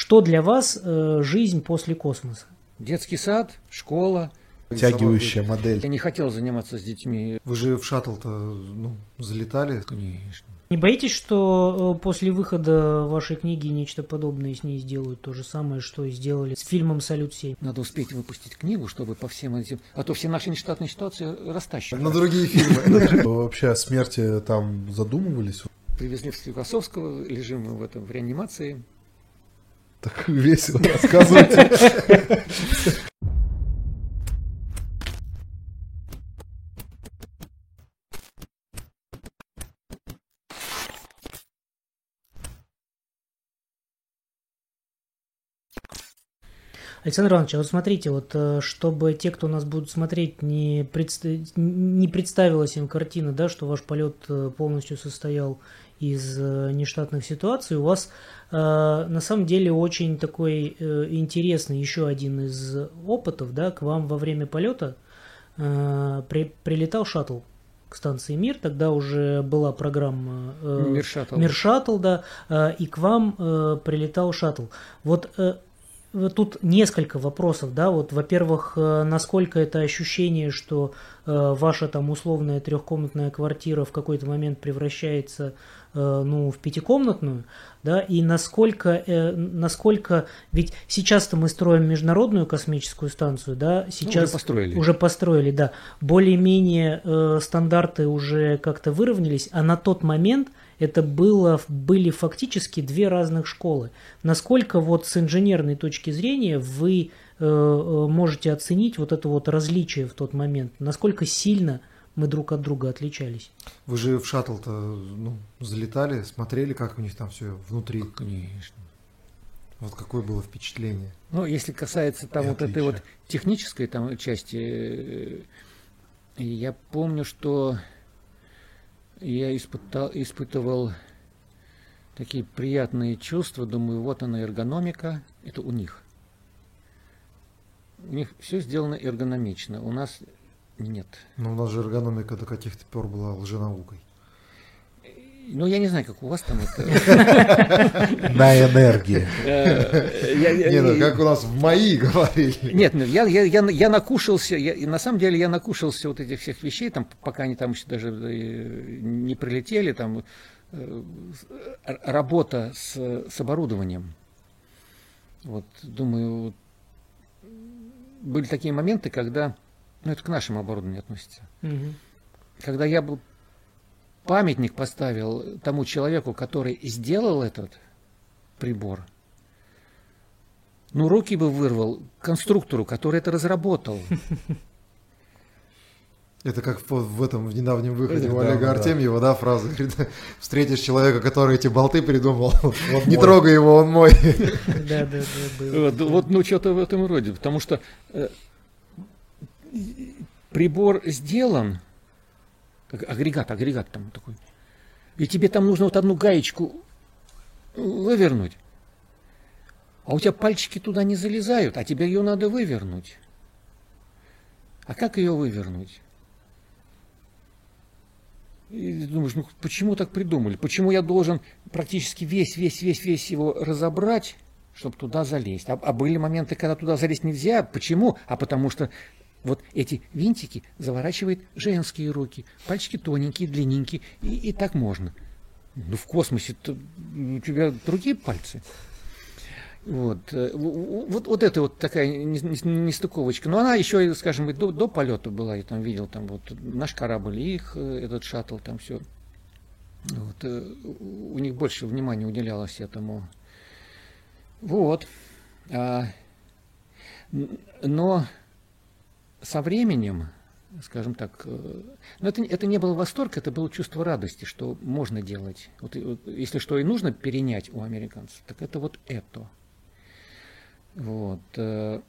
что для вас э, жизнь после космоса? Детский сад, школа. Тягивающая модель. Я не хотел заниматься с детьми. Вы же в шаттл-то ну, залетали? Конечно. Не боитесь, что э, после выхода вашей книги нечто подобное с ней сделают? То же самое, что и сделали с фильмом «Салют-7». Надо успеть выпустить книгу, чтобы по всем этим... А то все наши нештатные ситуации растащат. На другие фильмы. Вообще о смерти там задумывались? Привезли в Склифосовского, лежим мы в этом в реанимации. Так весело рассказывайте. Александр Иванович, а вот смотрите, вот э, чтобы те, кто нас будут смотреть, не, предст... не представилась им картина, да, что ваш полет э, полностью состоял из э, нештатных ситуаций, у вас э, на самом деле очень такой э, интересный еще один из опытов, да, к вам во время полета при... прилетал шаттл к станции Мир, тогда уже была программа э, Мир Шаттл, Мир Шаттл да, э, и к вам э, прилетал шаттл. Вот э, тут несколько вопросов, да, вот, во-первых, э, насколько это ощущение, что э, ваша там условная трехкомнатная квартира в какой-то момент превращается, э, ну, в пятикомнатную, да, и насколько, э, насколько, ведь сейчас-то мы строим международную космическую станцию, да, сейчас ну, уже построили, уже построили, да, более-менее э, стандарты уже как-то выровнялись, а на тот момент это было, были фактически две разных школы. Насколько вот с инженерной точки зрения вы э, э, можете оценить вот это вот различие в тот момент? Насколько сильно мы друг от друга отличались? Вы же в шаттл-то ну, залетали, смотрели, как у них там все внутри? Конечно. Вот какое было впечатление? Ну, если касается там вот этой вот технической там части, э, я помню, что я испытал, испытывал такие приятные чувства, думаю, вот она эргономика, это у них. У них все сделано эргономично, у нас нет. Но у нас же эргономика до каких-то пор была лженаукой. Ну, я не знаю, как у вас там это. На энергии. Э, не, ну как у нас в МАИ говорили. Нет, ну, я, я, я, я накушался, на самом деле я накушался вот этих всех вещей, там, пока они там еще даже э, не прилетели, там, э, работа с, с оборудованием. Вот, думаю, были такие моменты, когда, ну, это к нашему оборудованию относится, когда я был памятник поставил тому человеку, который сделал этот прибор, ну, руки бы вырвал конструктору, который это разработал. Это как в, в этом в недавнем выходе это, у Олега да, Артемьева, да, фраза. Встретишь человека, который эти болты придумал, вот не трогай его, он мой. Да, да, да. Вот, ну, что-то в этом роде. Потому что э, прибор сделан, агрегат, агрегат там такой. И тебе там нужно вот одну гаечку вывернуть. А у тебя пальчики туда не залезают, а тебе ее надо вывернуть. А как ее вывернуть? И думаешь, ну почему так придумали? Почему я должен практически весь, весь, весь, весь его разобрать, чтобы туда залезть? А, а были моменты, когда туда залезть нельзя. Почему? А потому что вот эти винтики заворачивают женские руки, пальчики тоненькие, длинненькие, и, и так можно. Ну, в космосе у тебя другие пальцы. Вот, э, вот, вот это вот такая нестыковочка. Но она еще, скажем, до, до полета была, я там видел, там вот наш корабль, их, э, этот шаттл, там все. Вот, э, у них больше внимания уделялось этому. Вот. А, но со временем, скажем так, э, но это, это не был восторг, это было чувство радости, что можно делать. Вот, вот, если что и нужно перенять у американцев, так это вот это. Вот. Э,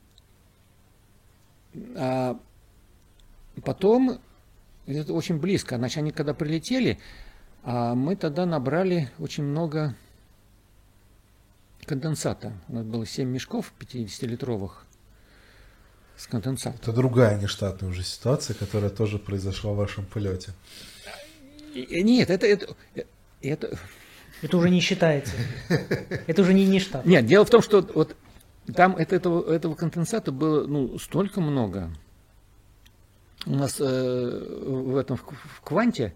а потом, это очень близко, значит, они когда прилетели, а мы тогда набрали очень много конденсата. У нас было 7 мешков 50-литровых с конденсатом. Это другая нештатная уже ситуация, которая тоже произошла в вашем полете. Нет, это, это, это Это уже не считается. Это уже не нештат. Нет, дело в том, что вот там это, этого, этого конденсата было ну, столько много. У нас э, в этом в, в кванте,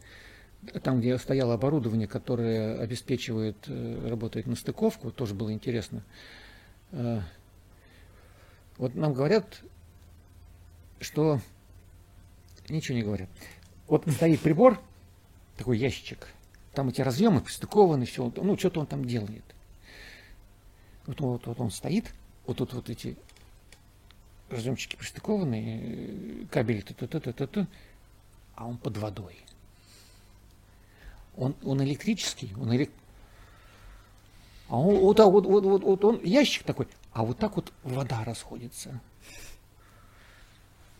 там, где стояло оборудование, которое обеспечивает, э, работает на стыковку, тоже было интересно. Э, вот нам говорят, что ничего не говорят. Вот стоит прибор, такой ящичек, там эти разъемы пристыкованы, все, ну, что-то он там делает. Вот, вот, вот он стоит, вот тут вот эти разъемчики пристыкованы, кабели, т -т -т -т -т -т, а он под водой. Он, он электрический, он элек... А он вот, вот, вот, вот, вот он ящик такой, а вот так вот вода расходится.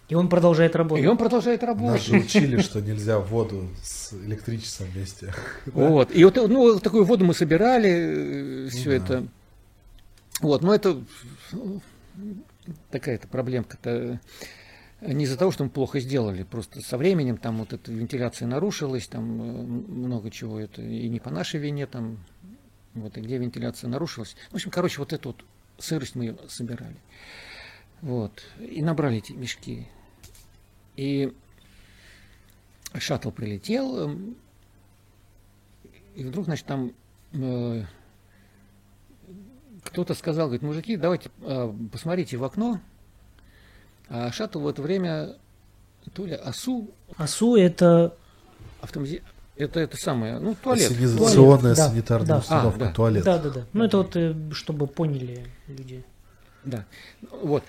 И он продолжает работать. И он продолжает работать. Нас же учили, что нельзя воду с электричеством вместе. Вот. И вот ну, такую воду мы собирали, все ну, это. Да. Вот, но это такая-то проблемка-то не из-за того, что мы плохо сделали, просто со временем там вот эта вентиляция нарушилась, там много чего это, и не по нашей вине там, вот, и где вентиляция нарушилась. В общем, короче, вот эту вот сырость мы ее собирали. Вот, и набрали эти мешки. И шаттл прилетел, и вдруг, значит, там э, кто-то сказал, говорит, мужики, давайте э, посмотрите в окно. А шаттл в это время то ли ОСУ. ОСУ это... Автомази... Это это самое, ну, туалет. Санизационная туалет. санитарная да. установка, а, да. туалет. Да, да, да. Ну, это вот, э, чтобы поняли люди. Да. Вот.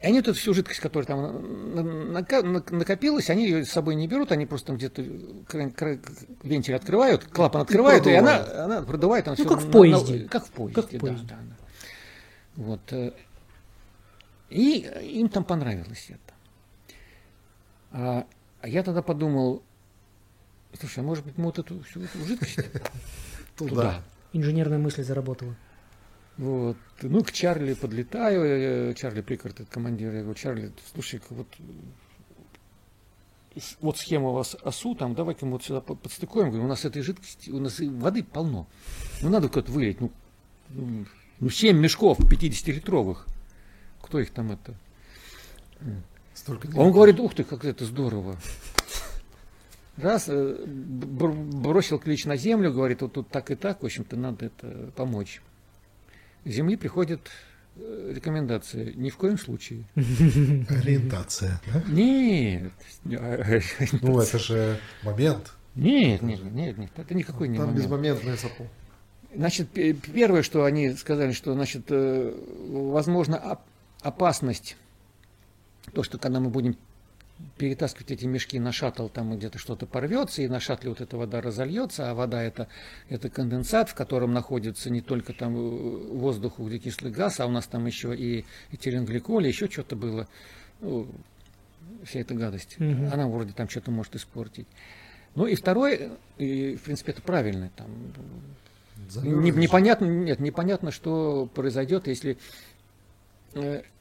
И они вот эту всю жидкость, которая там накопилась, они ее с собой не берут, они просто где-то вентиль открывают, клапан открывают, и, и она, она продувает. Она ну, как в поезде. На, как в поезде, как в поезде. Да, да, да. Вот. Э, и им там понравилось это. А, а я тогда подумал, слушай, а может быть мы вот эту всю эту жидкость туда. Инженерная мысль заработала. Вот. Ну, к Чарли подлетаю, Чарли Прикарт, это командир, я говорю, Чарли, слушай, вот, вот схема у вас ОСУ, там, давай-ка мы вот сюда подстыкуем, говорю, у нас этой жидкости, у нас воды полно. Ну, надо как-то вылить, ну, ну, 7 мешков 50-литровых. Кто их там это? Столько Он говорит, ух ты, как это здорово. Раз, э, бросил клич на землю, говорит, вот тут так и так, в общем-то, надо это помочь. Земли приходит э, рекомендация. Ни в коем случае. Ориентация. Да? Нет. Ну, это же момент. Нет, нет, нет, нет, это никакой не Там момент. безмоментное сапо. Значит, первое, что они сказали, что, значит, э, возможно, опасность, то, что когда мы будем перетаскивать эти мешки на шаттл, там где-то что-то порвется, и на шаттле вот эта вода разольется, а вода это, это конденсат, в котором находится не только там э, воздух, углекислый газ, а у нас там еще и этиленгликоль, еще что-то было, ну, вся эта гадость. Угу. Она вроде там что-то может испортить. Ну и второе, и, в принципе, это правильно, там, не, непонятно, нет, непонятно, что произойдет, если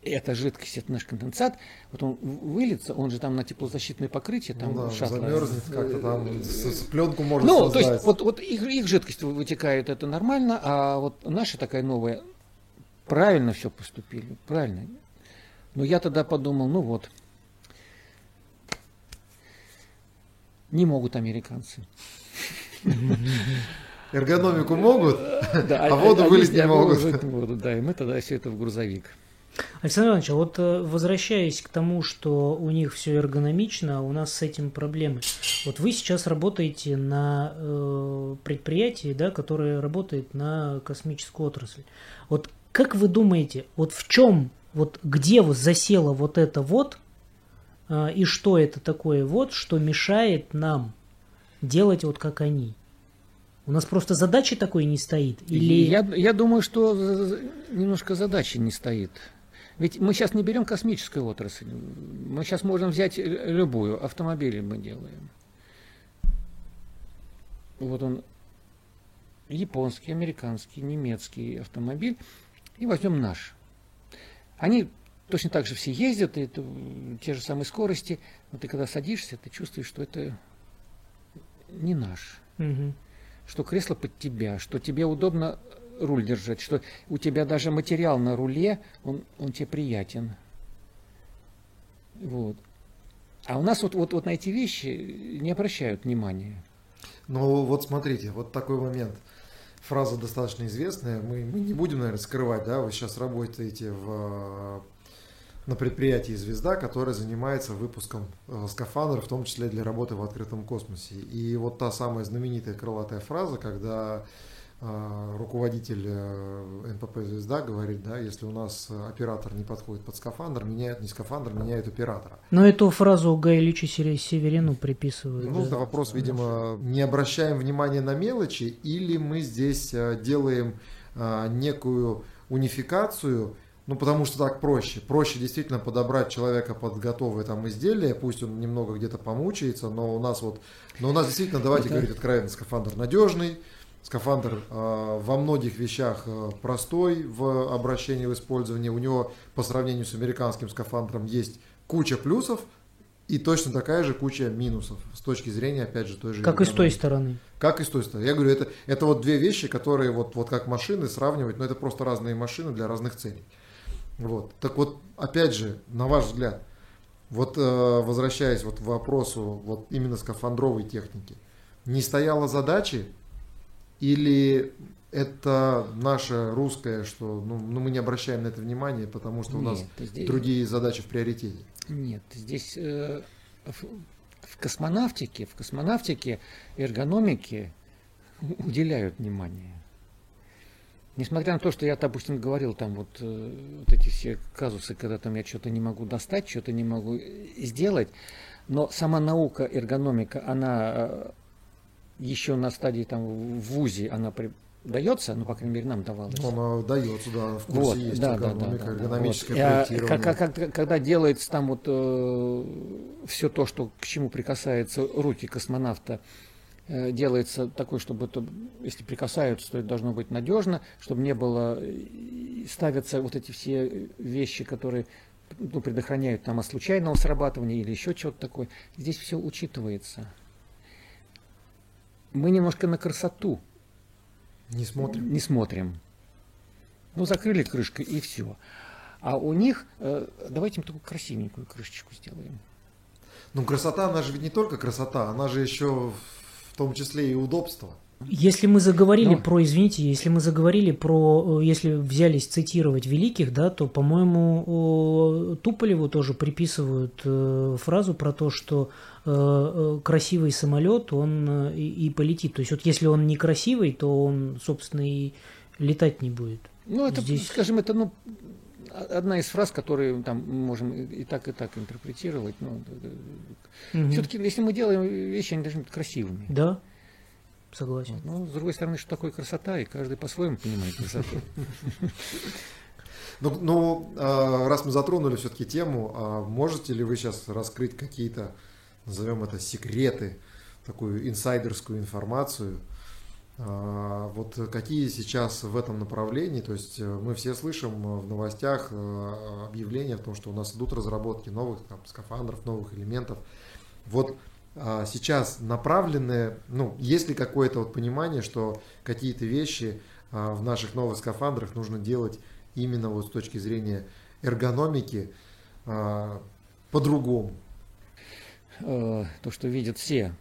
эта жидкость, это наш конденсат, вот он выльется, он же там на теплозащитное покрытие, там ну, да, замерзнет как-то там, с, с пленку можно Ну, создать. то есть вот, вот их, их жидкость вытекает, это нормально, а вот наша такая новая, правильно все поступили, правильно. Но я тогда подумал, ну вот, не могут американцы. Эргономику могут, да, а воду вылить не могут. Да, и мы тогда все это в грузовик. Александр Иванович, а вот э, возвращаясь к тому, что у них все эргономично, у нас с этим проблемы. Вот вы сейчас работаете на э, предприятии, да, которое работает на космическую отрасль. Вот как вы думаете, вот в чем, вот где вот засела вот это вот, э, и что это такое вот, что мешает нам делать вот как они? У нас просто задачи такой не стоит? Или... Я, я думаю, что немножко задачи не стоит. Ведь мы сейчас не берем космическую отрасль. Мы сейчас можем взять любую. Автомобили мы делаем. Вот он японский, американский, немецкий автомобиль. И возьмем наш. Они точно так же все ездят, и это, те же самые скорости. Но ты когда садишься, ты чувствуешь, что это не наш. Угу. что кресло под тебя, что тебе удобно руль держать, что у тебя даже материал на руле, он, он тебе приятен. Вот. А у нас вот, вот, вот на эти вещи не обращают внимания. Ну вот смотрите, вот такой момент. Фраза достаточно известная, мы, мы не будем, наверное, скрывать, да, вы сейчас работаете в, на предприятии «Звезда», которое занимается выпуском э, скафандров, в том числе для работы в открытом космосе. И вот та самая знаменитая крылатая фраза, когда руководитель э, НПП «Звезда» говорит, да, если у нас оператор не подходит под скафандр, меняют не скафандр, меняют оператора. Но эту фразу Гай Личи Северину приписывают. Ну, да, вопрос, видимо, не обращаем внимания на мелочи, или мы здесь э, делаем некую унификацию, ну, потому что так проще. Проще действительно подобрать человека под готовое там изделие, пусть он немного где-то помучается, но у нас вот, но у нас действительно, давайте Это... говорить откровенно, скафандр надежный, Скафандр э, во многих вещах э, простой в обращении, в использовании. У него по сравнению с американским скафандром есть куча плюсов и точно такая же куча минусов с точки зрения, опять же, той же... Как и с той стороны. Как и с той стороны. Я говорю, это, это вот две вещи, которые вот, вот как машины сравнивать, но это просто разные машины для разных целей. Вот. Так вот, опять же, на ваш взгляд, вот э, возвращаясь вот к вопросу вот именно скафандровой техники, не стояла задачи или это наше русское, что ну, ну, мы не обращаем на это внимание, потому что у Нет, нас здесь... другие задачи в приоритете? Нет, здесь э, в, в космонавтике, в космонавтике эргономике уделяют внимание. Несмотря на то, что я, допустим, говорил там вот, э, вот эти все казусы, когда там я что-то не могу достать, что-то не могу сделать, но сама наука, эргономика, она э, еще на стадии там в ВУЗе она при, дается, ну, по крайней мере, нам давалось. Она дается, да, в курсе вот, есть да, да, да, эргономическое вот. проектирование. Как, как, когда делается там вот э, все то, что к чему прикасается руки космонавта, э, делается такой, чтобы это, если прикасаются, то это должно быть надежно, чтобы не было, ставятся вот эти все вещи, которые ну, предохраняют там от случайного срабатывания или еще чего-то такое. Здесь все учитывается мы немножко на красоту не смотрим. Не смотрим. Ну, закрыли крышкой и все. А у них, э, давайте мы такую красивенькую крышечку сделаем. Ну, красота, она же ведь не только красота, она же еще в том числе и удобство. Если мы заговорили Но... про, извините, если мы заговорили про, э, если взялись цитировать великих, да, то, по-моему, Туполеву тоже приписывают э, фразу про то, что э, красивый самолет, он и, полетит. То есть вот если он некрасивый, то он, собственно, и летать не будет. Ну, это, Здесь... скажем, это, ну, одна из фраз, которые там можем и так, и так интерпретировать. Ну, угу. Все-таки, если мы делаем вещи, они должны быть красивыми. Да. Согласен. Вот. Ну, с другой стороны, что такое красота, и каждый по-своему понимает красоту. Ну, ну, а, раз мы затронули все-таки тему, а можете ли вы сейчас раскрыть какие-то, назовем это, секреты, такую инсайдерскую информацию? А, вот какие сейчас в этом направлении, то есть э, мы все слышим в новостях э, объявления о том, что у нас идут разработки новых там, скафандров, новых элементов. Вот сейчас направлены, ну, есть ли какое-то вот понимание, что какие-то вещи а, в наших новых скафандрах нужно делать именно вот с точки зрения эргономики а, по-другому? Э, то, что видят все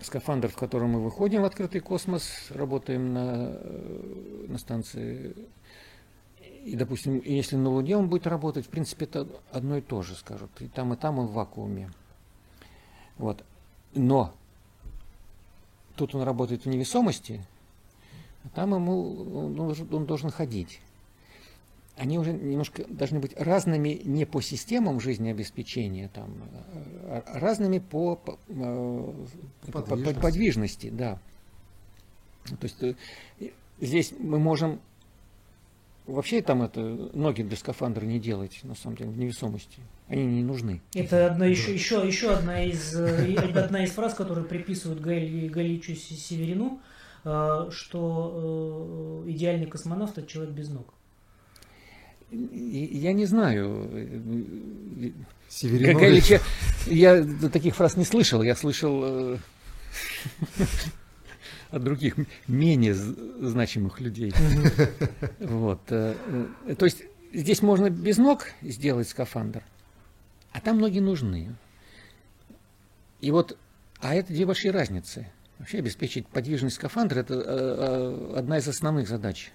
скафандр, в котором мы выходим в открытый космос, работаем на, э, на станции. И, допустим, если на Луне он будет работать, в принципе, это одно и то же, скажут. И там, и там он в вакууме. Вот. Но тут он работает в невесомости, а там ему он должен, он должен ходить. Они уже немножко должны быть разными не по системам жизнеобеспечения, там, а разными по, по, э, подвижности. по подвижности, да. То есть э, здесь мы можем Вообще там это ноги для скафандра не делать, на самом деле, в невесомости. Они не нужны. Это одна, еще, еще, еще одна, из, э, одна из фраз, которую приписывают Галичу Северину, э, что э, идеальный космонавт – это человек без ног. Я не знаю. Северинович. Я таких фраз не слышал. Я слышал от других менее значимых людей. Вот. Э, э, то есть здесь можно без ног сделать скафандр, а там ноги нужны. И вот, а это две большие разницы. Вообще обеспечить подвижный скафандр – это одна из основных задач.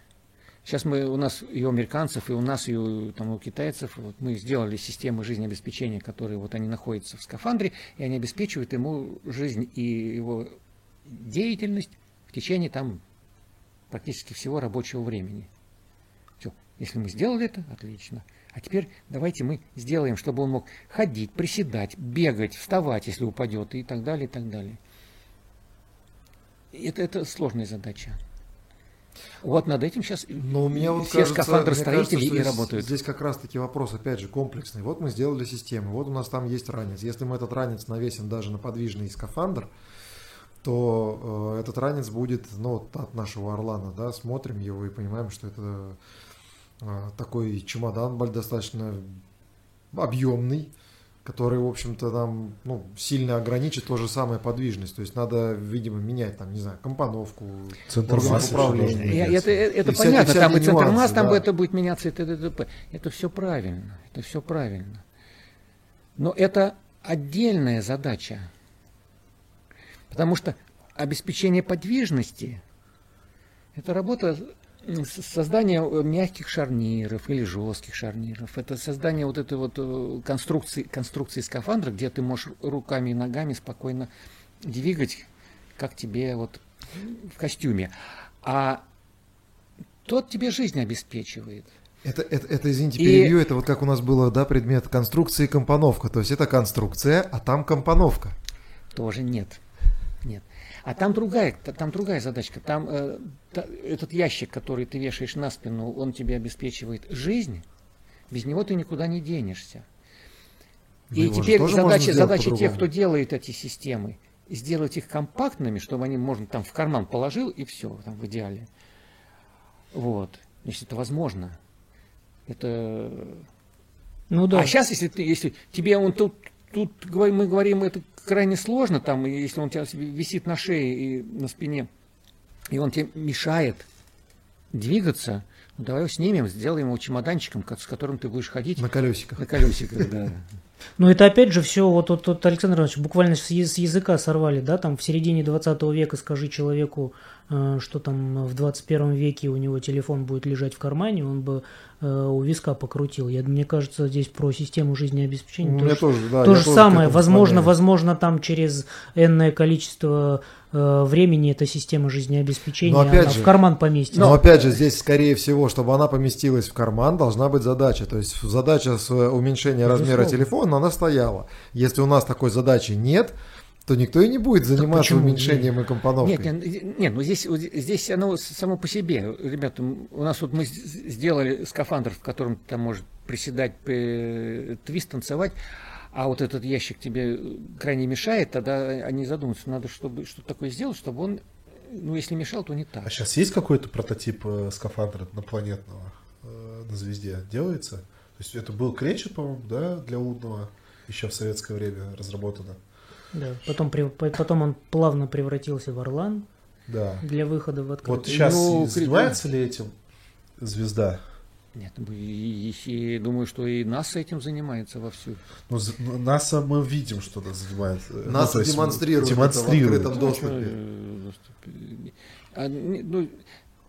Сейчас мы, у нас и у американцев, и у нас, и у, там, у китайцев, вот мы сделали системы жизнеобеспечения, которые вот они находятся в скафандре, и они обеспечивают ему жизнь и его деятельность в течение там практически всего рабочего времени. Все. Если мы сделали это, отлично. А теперь давайте мы сделаем, чтобы он мог ходить, приседать, бегать, вставать, если упадет, и так далее, и так далее. Это, это сложная задача. Вот над этим сейчас Но у меня вот все кажется, скафандростроители мне кажется, и здесь, работают. Здесь как раз таки вопрос, опять же, комплексный. Вот мы сделали систему, вот у нас там есть ранец. Если мы этот ранец навесим даже на подвижный скафандр, то э, этот ранец будет, ну, от нашего Орлана, да, смотрим его и понимаем, что это э, такой чемодан достаточно объемный, который, в общем-то, нам ну, сильно ограничит то же самое подвижность. То есть надо, видимо, менять, там, не знаю, компоновку, Центр массы управления. И это, это, это И всякие- понятно, там и всякие центр масс, нюансы, там да. это будет меняться, и т.д. Это все правильно, это все правильно. Но это отдельная задача. Потому что обеспечение подвижности – это работа м, с- создание э, мягких шарниров или жестких шарниров. Это создание вот этой вот э, конструкции, конструкции скафандра, где ты можешь руками и ногами спокойно двигать, как тебе вот в костюме. А тот тебе жизнь обеспечивает. Это, это, это, извините, И- перебью, это вот как у нас было, да, предмет конструкции и компоновка. То есть это конструкция, а там компоновка. Тоже нет. Нет. А там другая, та- там другая задачка. Там э, та- этот ящик, который ты вешаешь на спину, он тебе обеспечивает жизнь. Без него ты никуда не денешься. Но И его же теперь задача, задача тех, кто делает эти системы, сделать их компактными, чтобы они можно там в карман положил и все, там в идеале. Вот. Если это возможно. Это Ну да. а сейчас, если ты, если тебе он тут, тут мы говорим, это крайне сложно, там, если он у тебя висит на шее и на спине, и он тебе мешает двигаться, ну, давай его снимем, сделаем его чемоданчиком, ко- с которым ты будешь ходить На колесиках. на колесиках, да. Но это опять же все, вот, вот, вот Александр Иванович, буквально с, с языка сорвали, да, там в середине 20 века скажи человеку, что там в 21 веке у него телефон будет лежать в кармане, он бы э, у виска покрутил. Я, мне кажется, здесь про систему жизнеобеспечения У то же- тоже, да, то же тоже самое. Возможно, возможно, там через энное количество э, времени эта система жизнеобеспечения Но опять же- в карман поместится. Но опять же, здесь, скорее всего, чтобы она поместилась в карман, должна быть задача. То есть задача с э, уменьшения размера телефона, она стояла. Если у нас такой задачи нет, то никто и не будет заниматься почему? уменьшением и компоновкой. Нет, нет, нет, ну здесь, здесь оно само по себе. Ребята, у нас вот мы сделали скафандр, в котором там может приседать, твист, танцевать, а вот этот ящик тебе э, крайне мешает, тогда они задумаются, надо чтобы что-то такое сделать, чтобы он, ну если мешал, то не так. А сейчас есть какой-то прототип э, скафандра инопланетного э, на звезде? Делается? То есть это был кречет, по-моему, да, для лунного еще в советское время разработано. Да, потом, потом он плавно превратился в Орлан Да. для выхода в открытый. Вот сейчас Ну, занимается ли этим звезда? Нет, и, и- и думаю, что и НАСА этим занимается вовсю. Ну, ну, НАСА мы видим, что она занимается. Ну, НАСА то есть демонстрирует это в демонстрирует. открытом Ну, доступе. а э, доступе? А, ну,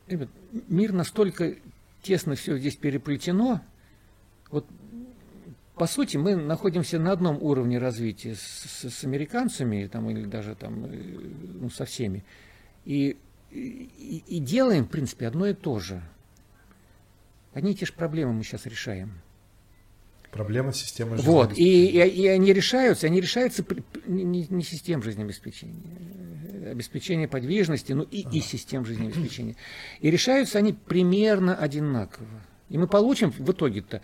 ребят, мир настолько тесно все здесь переплетено. Вот по сути мы находимся на одном уровне развития с, с- с американцами, там, или даже там, э, ну, со всеми. И, и, и делаем, в принципе, одно и то же. Одни и те же проблемы мы сейчас решаем. Проблема системы Вот, и, жизнеобеспечения. и, и они решаются, они решаются при- не, не- систем жизнеобеспечения, э, обеспечения подвижности, ну и, и систем жизнеобеспечения. И решаются они примерно одинаково. И мы получим в итоге-то,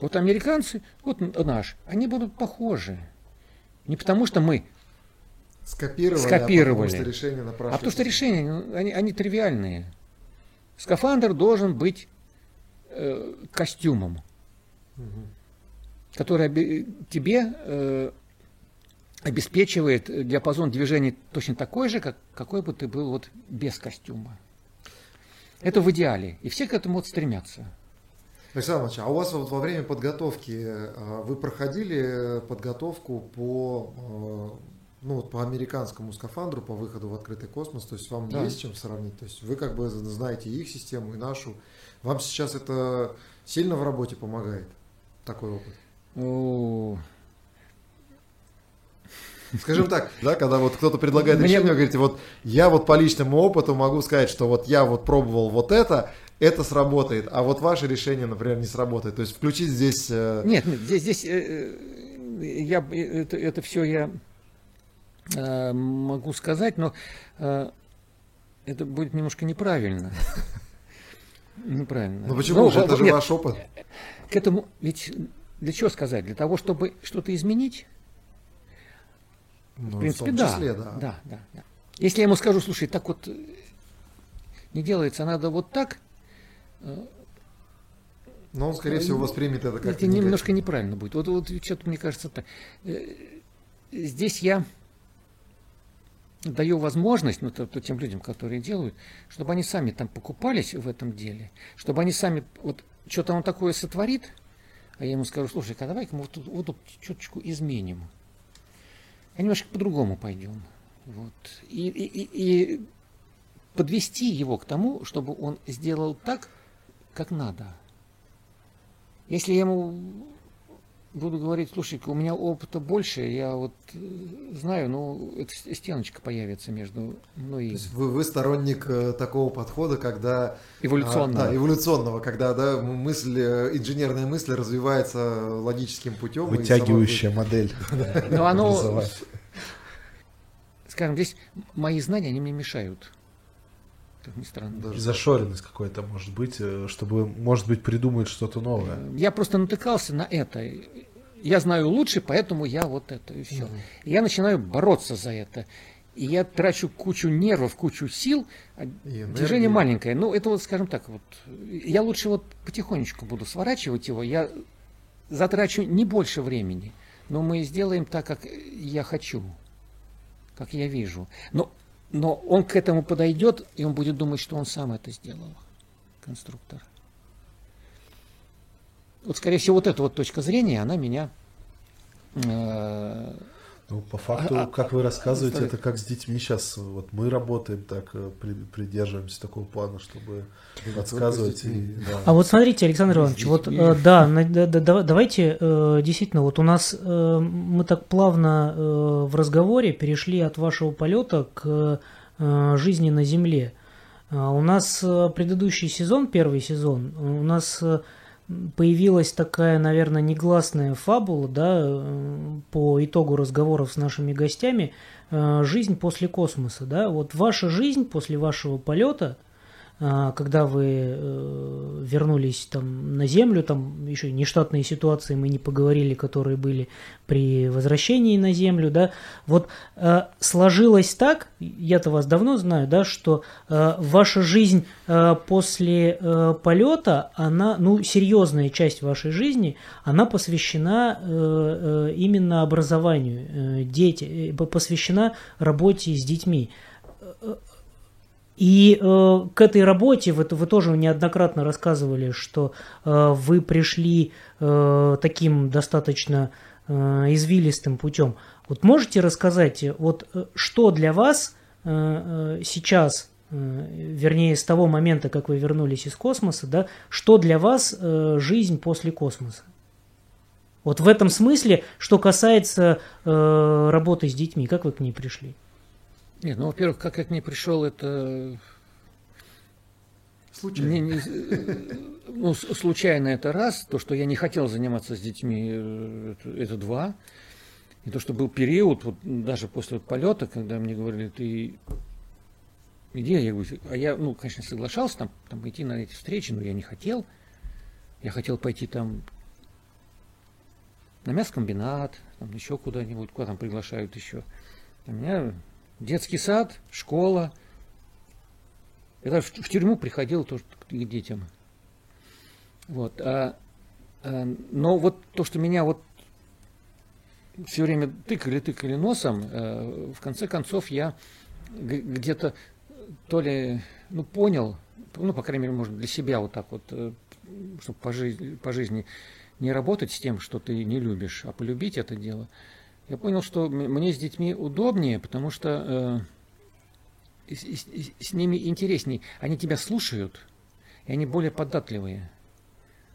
вот американцы, вот наш, они будут похожи. Не потому что мы, Скопировали, Скопировали. а потому что напрашивается. а потому что решения, ну, они, они тривиальные. Скафандр должен быть э, костюмом, который оби- тебе э, обеспечивает диапазон движений точно такой же, как, какой бы ты был вот без костюма. Это в идеале. И все к этому вот стремятся. Александр Иванович, а у вас вот во время подготовки э, вы проходили подготовку по, э, ну, вот по американскому скафандру, по выходу в открытый космос, то есть вам Да. есть чем сравнить? То есть вы как бы знаете их систему и нашу. Вам сейчас это сильно в работе помогает, такой опыт? О, Скажем так, да, когда вот кто-то предлагает Мне- решение, вы говорите, вот я вот по личному опыту могу сказать, что вот я вот пробовал вот это, это сработает, а вот ваше решение, например, не сработает. То есть включить здесь... э, Нет, нет, здесь, здесь э, э, я, э, это, это все я э, могу сказать, но э, это будет немножко неправильно. Неправильно. Ну почему же? во- Это же нет, ваш опыт. К этому, ведь для чего сказать? Для того, чтобы что-то изменить? Ну, В принципе, том да. числе, да. да, да, да. Если я ему скажу, слушай, так вот э, не делается, надо вот так, Но он, скорее всего, воспримет это как это немножко неправильно будет. Вот, вот что-то мне кажется так. Э, Здесь я даю возможность ну, то- то тем людям, которые делают, чтобы они сами там покупались в этом деле, чтобы они сами, вот что-то он такое сотворит, а я ему скажу, слушай, а давай-ка мы вот тут, вот тут чуточку изменим. А немножко по-другому пойдем. Вот. И, и, и- и подвести его к тому, чтобы он сделал так, как надо. Если я ему буду говорить, слушай, у меня опыта больше, я вот э, знаю, ну, эта стеночка появится между мной То и есть вы, вы сторонник э, такого подхода, когда... эволюционного. А, да, эволюционного, когда да, мысль, э, инженерная мысль развивается логическим путем. и Вытягивающая модель. Но оно, скажем, здесь мои знания, они мне мешают. Как ни странно. даже- зашоренность какой-то может быть, э, чтобы, может быть, придумать что-то новое. Я просто натыкался на это. Я знаю лучше, поэтому я вот это и все. Мгм. И я начинаю бороться за это. И я трачу кучу нервов, кучу сил, а движение маленькое. Ну, это вот, скажем так, вот я лучше вот потихонечку буду сворачивать его. Я затрачу не больше времени, но мы сделаем так, как я хочу, как я вижу. Но, но он к этому подойдет, и он будет думать, что он сам это сделал, конструктор. Вот, скорее всего, вот эта вот точка зрения, она меня э, Ну, по факту, А- а- как вы рассказываете, стой. это как с детьми сейчас. Вот мы работаем так, э, при- придерживаемся такого плана, чтобы подсказывать. детьми. и- да. А вот смотрите, Александр Иванович, вот э, да, на- да, да, да, давайте э, действительно, вот у нас мы так плавно в разговоре перешли от вашего полета к жизни на Земле. А У нас предыдущий сезон, первый сезон, у нас появилась такая, наверное, негласная фабула, да, по итогу разговоров с нашими гостями, э, жизнь после космоса, да, вот ваша жизнь после вашего полета, когда вы э, вернулись там на Землю, там еще нештатные ситуации мы не поговорили, которые были при возвращении на Землю, да, вот э, сложилось так, я-то вас давно знаю, да, что э, ваша жизнь после полета, она, ну, серьезная часть вашей жизни, она посвящена именно образованию, дети, посвящена работе с детьми. И э, к этой работе вы, вы тоже неоднократно рассказывали, что э, вы пришли э, таким достаточно э, извилистым путем. Вот можете рассказать, вот э, что для вас э, э, сейчас, э, вернее, с того момента, как вы вернулись из космоса, да, что для вас э, жизнь после космоса? Вот в этом смысле, что касается э, работы с детьми, как вы к ней пришли? Нет, ну, во-первых, как я к ней пришел, это Случайно. не- не- э, ну, случайно это раз, то, что я не хотел заниматься с детьми, э, это, это два. И то, что был период, вот даже после вот полета, когда мне говорили, ты иди, я говорю, а я, ну, конечно, соглашался там, там идти на эти встречи, но я не хотел. Я хотел пойти там на мясокомбинат, там еще куда-нибудь, куда там приглашают еще. У меня детский сад, школа. Я в, в тюрьму приходил тоже к детям. Вот. а, а, но вот то, что меня вот все время тыкали, тыкали носом, э, в конце концов я где-то то ли ну, понял, ну, по крайней мере, может, для себя вот так вот, э, чтобы по, жизни, по жизни не работать с тем, что ты не любишь, а полюбить это дело. Я понял, что мне с детьми удобнее, потому что э, с, с, с ними интересней. Они тебя слушают, и они более податливые.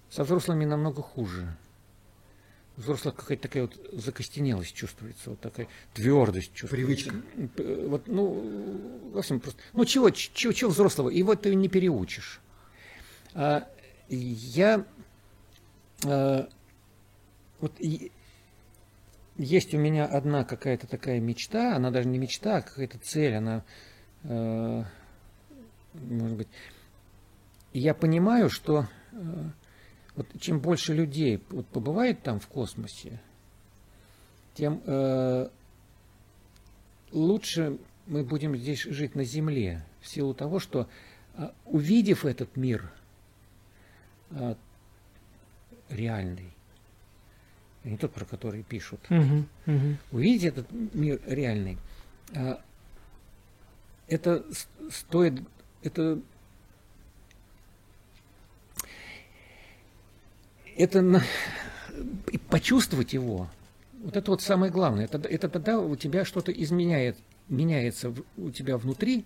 Со взрослыми намного хуже. У взрослых какая-то такая вот закостенелость чувствуется, вот такая твердость чувствуется. Привычка. Вот, ну, в общем, просто, ну чего, чего, чего взрослого, его ты не переучишь. А, я, а, вот, и, есть у меня одна какая-то такая мечта, она даже не мечта, а какая-то цель, она, а, может быть, я понимаю, что а, вот чем больше людей вот, побывает там в космосе, тем э, лучше мы будем здесь жить на Земле, в силу того, что э, увидев этот мир э, реальный, не тот, про который пишут, Угу, угу. увидеть этот мир реальный, э, это стоит, это это почувствовать его, вот это вот самое главное. Это, это тогда у тебя что-то изменяет, меняется у тебя внутри,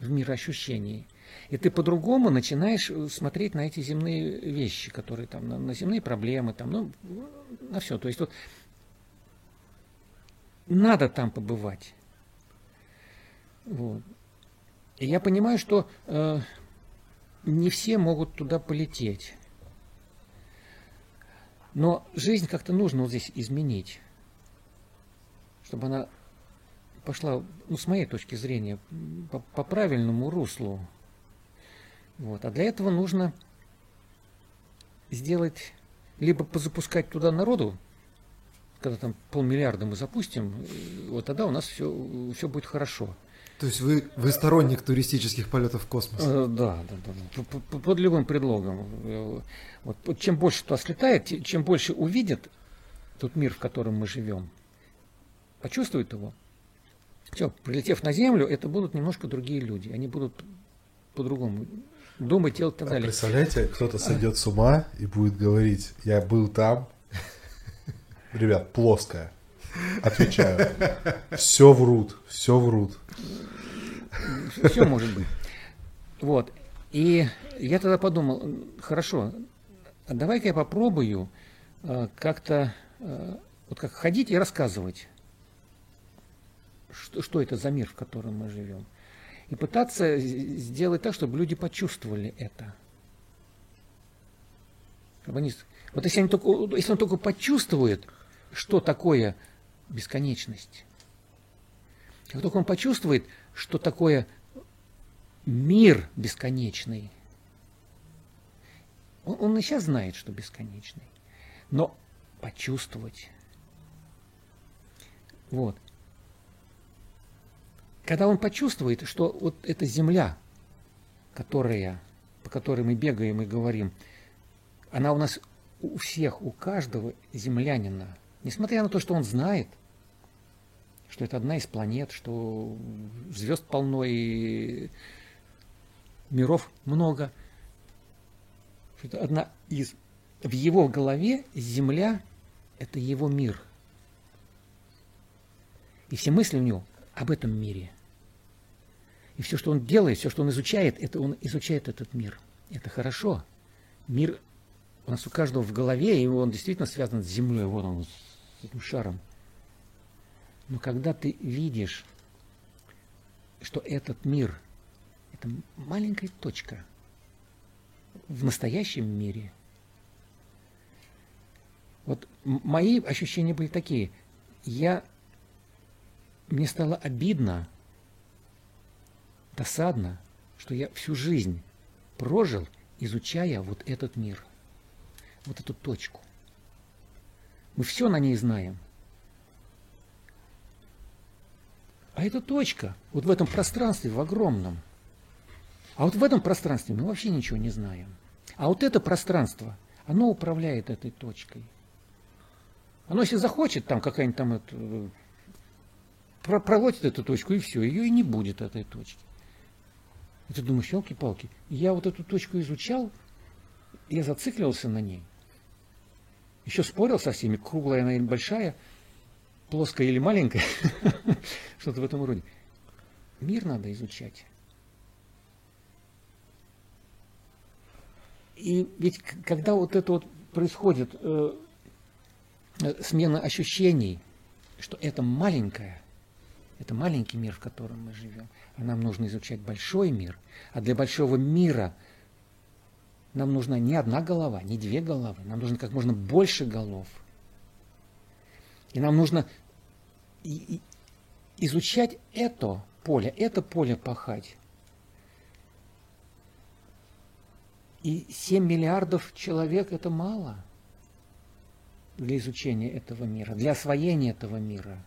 в мир ощущений. И ты по-другому начинаешь э, смотреть на эти земные вещи, которые там, на, на земные проблемы, там, ну, на все. То есть вот надо там побывать. Вот. И я понимаю, что э, не все могут туда полететь. Но жизнь как-то нужно вот здесь изменить, чтобы она пошла, ну, с моей точки зрения, по, по правильному руслу. Вот. А для этого нужно сделать, либо позапускать туда народу, когда там полмиллиарда мы запустим, вот тогда у нас все, все будет хорошо. То есть вы, вы сторонник туристических полетов в космос? Э, да, да, да. Под, под любым предлогом. Э, вот, чем больше туда слетает, чем больше увидит тот мир, в котором мы живем, почувствует его. Все, прилетев на Землю, это будут немножко другие люди. Они будут по-другому думать, делать и так далее. представляете, кто-то сойдет с ума и будет говорить, я был там, ребят, плоская. Отвечаю. Все врут, все врут. Все может быть. Вот. И я тогда подумал, хорошо, а давай-ка я попробую э, как-то э, вот как ходить и рассказывать, что, что это за мир, в котором мы живем. И пытаться сделать так, чтобы люди почувствовали это. Чтобы они, вот если, они только, если он только почувствует, что такое бесконечность, как только он почувствует, что такое мир бесконечный, он, он и сейчас знает, что бесконечный, но почувствовать. Вот. Когда он почувствует, что вот эта земля, которая, по которой мы бегаем и говорим, она у нас у всех, у каждого землянина, несмотря на то, что он знает, что это одна из планет, что звезд полно и миров много, что это одна из... В его голове Земля – это его мир. И все мысли у него об этом мире. И все, что он делает, все, что он изучает, это он изучает этот мир. Это хорошо. Мир у нас у каждого в голове, и он действительно связан с Землей, вот он, с этим шаром. Но когда ты видишь, что этот мир – это маленькая точка в настоящем мире, вот мои ощущения были такие. Я, мне стало обидно, досадно, что я всю жизнь прожил, изучая вот этот мир, вот эту точку. Мы все на ней знаем – А это точка, вот в этом пространстве, в огромном. А вот в этом пространстве мы вообще ничего не знаем. А вот это пространство, оно управляет этой точкой. Оно если захочет, там какая-нибудь там это, про- пролотит эту точку и все, ее и не будет этой точки. И ты думаешь, елки-палки, я вот эту точку изучал, я зацикливался на ней. Еще спорил со всеми, круглая она или большая, плоская или маленькая, что-то в этом роде. Мир надо изучать. И ведь когда вот это вот происходит э, э, смена ощущений, что это маленькое, это маленький мир, в котором мы живем, а нам нужно изучать большой мир, а для большого мира нам нужна не одна голова, не две головы, нам нужно как можно больше голов. И нам нужно и- и изучать это поле, это поле пахать. И 7 миллиардов человек это мало для изучения этого мира, для освоения этого мира.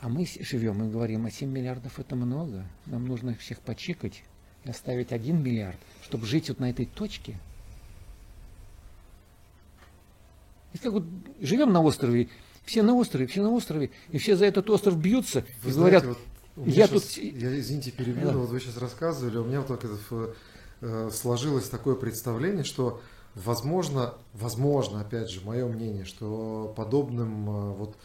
А мы живем и говорим, а 7 миллиардов это много, нам нужно всех почикать и оставить 1 миллиард, чтобы жить вот на этой точке. И как вот живем на острове, все на острове, все на острове, и все за этот остров бьются Вы и знаете, говорят, вот я щас- тут- я, извините, перебью, Да. но вот вы сейчас рассказывали, у меня вот так это, э, сложилось такое представление, что возможно, возможно, опять же, мое мнение, что подобным э, вот,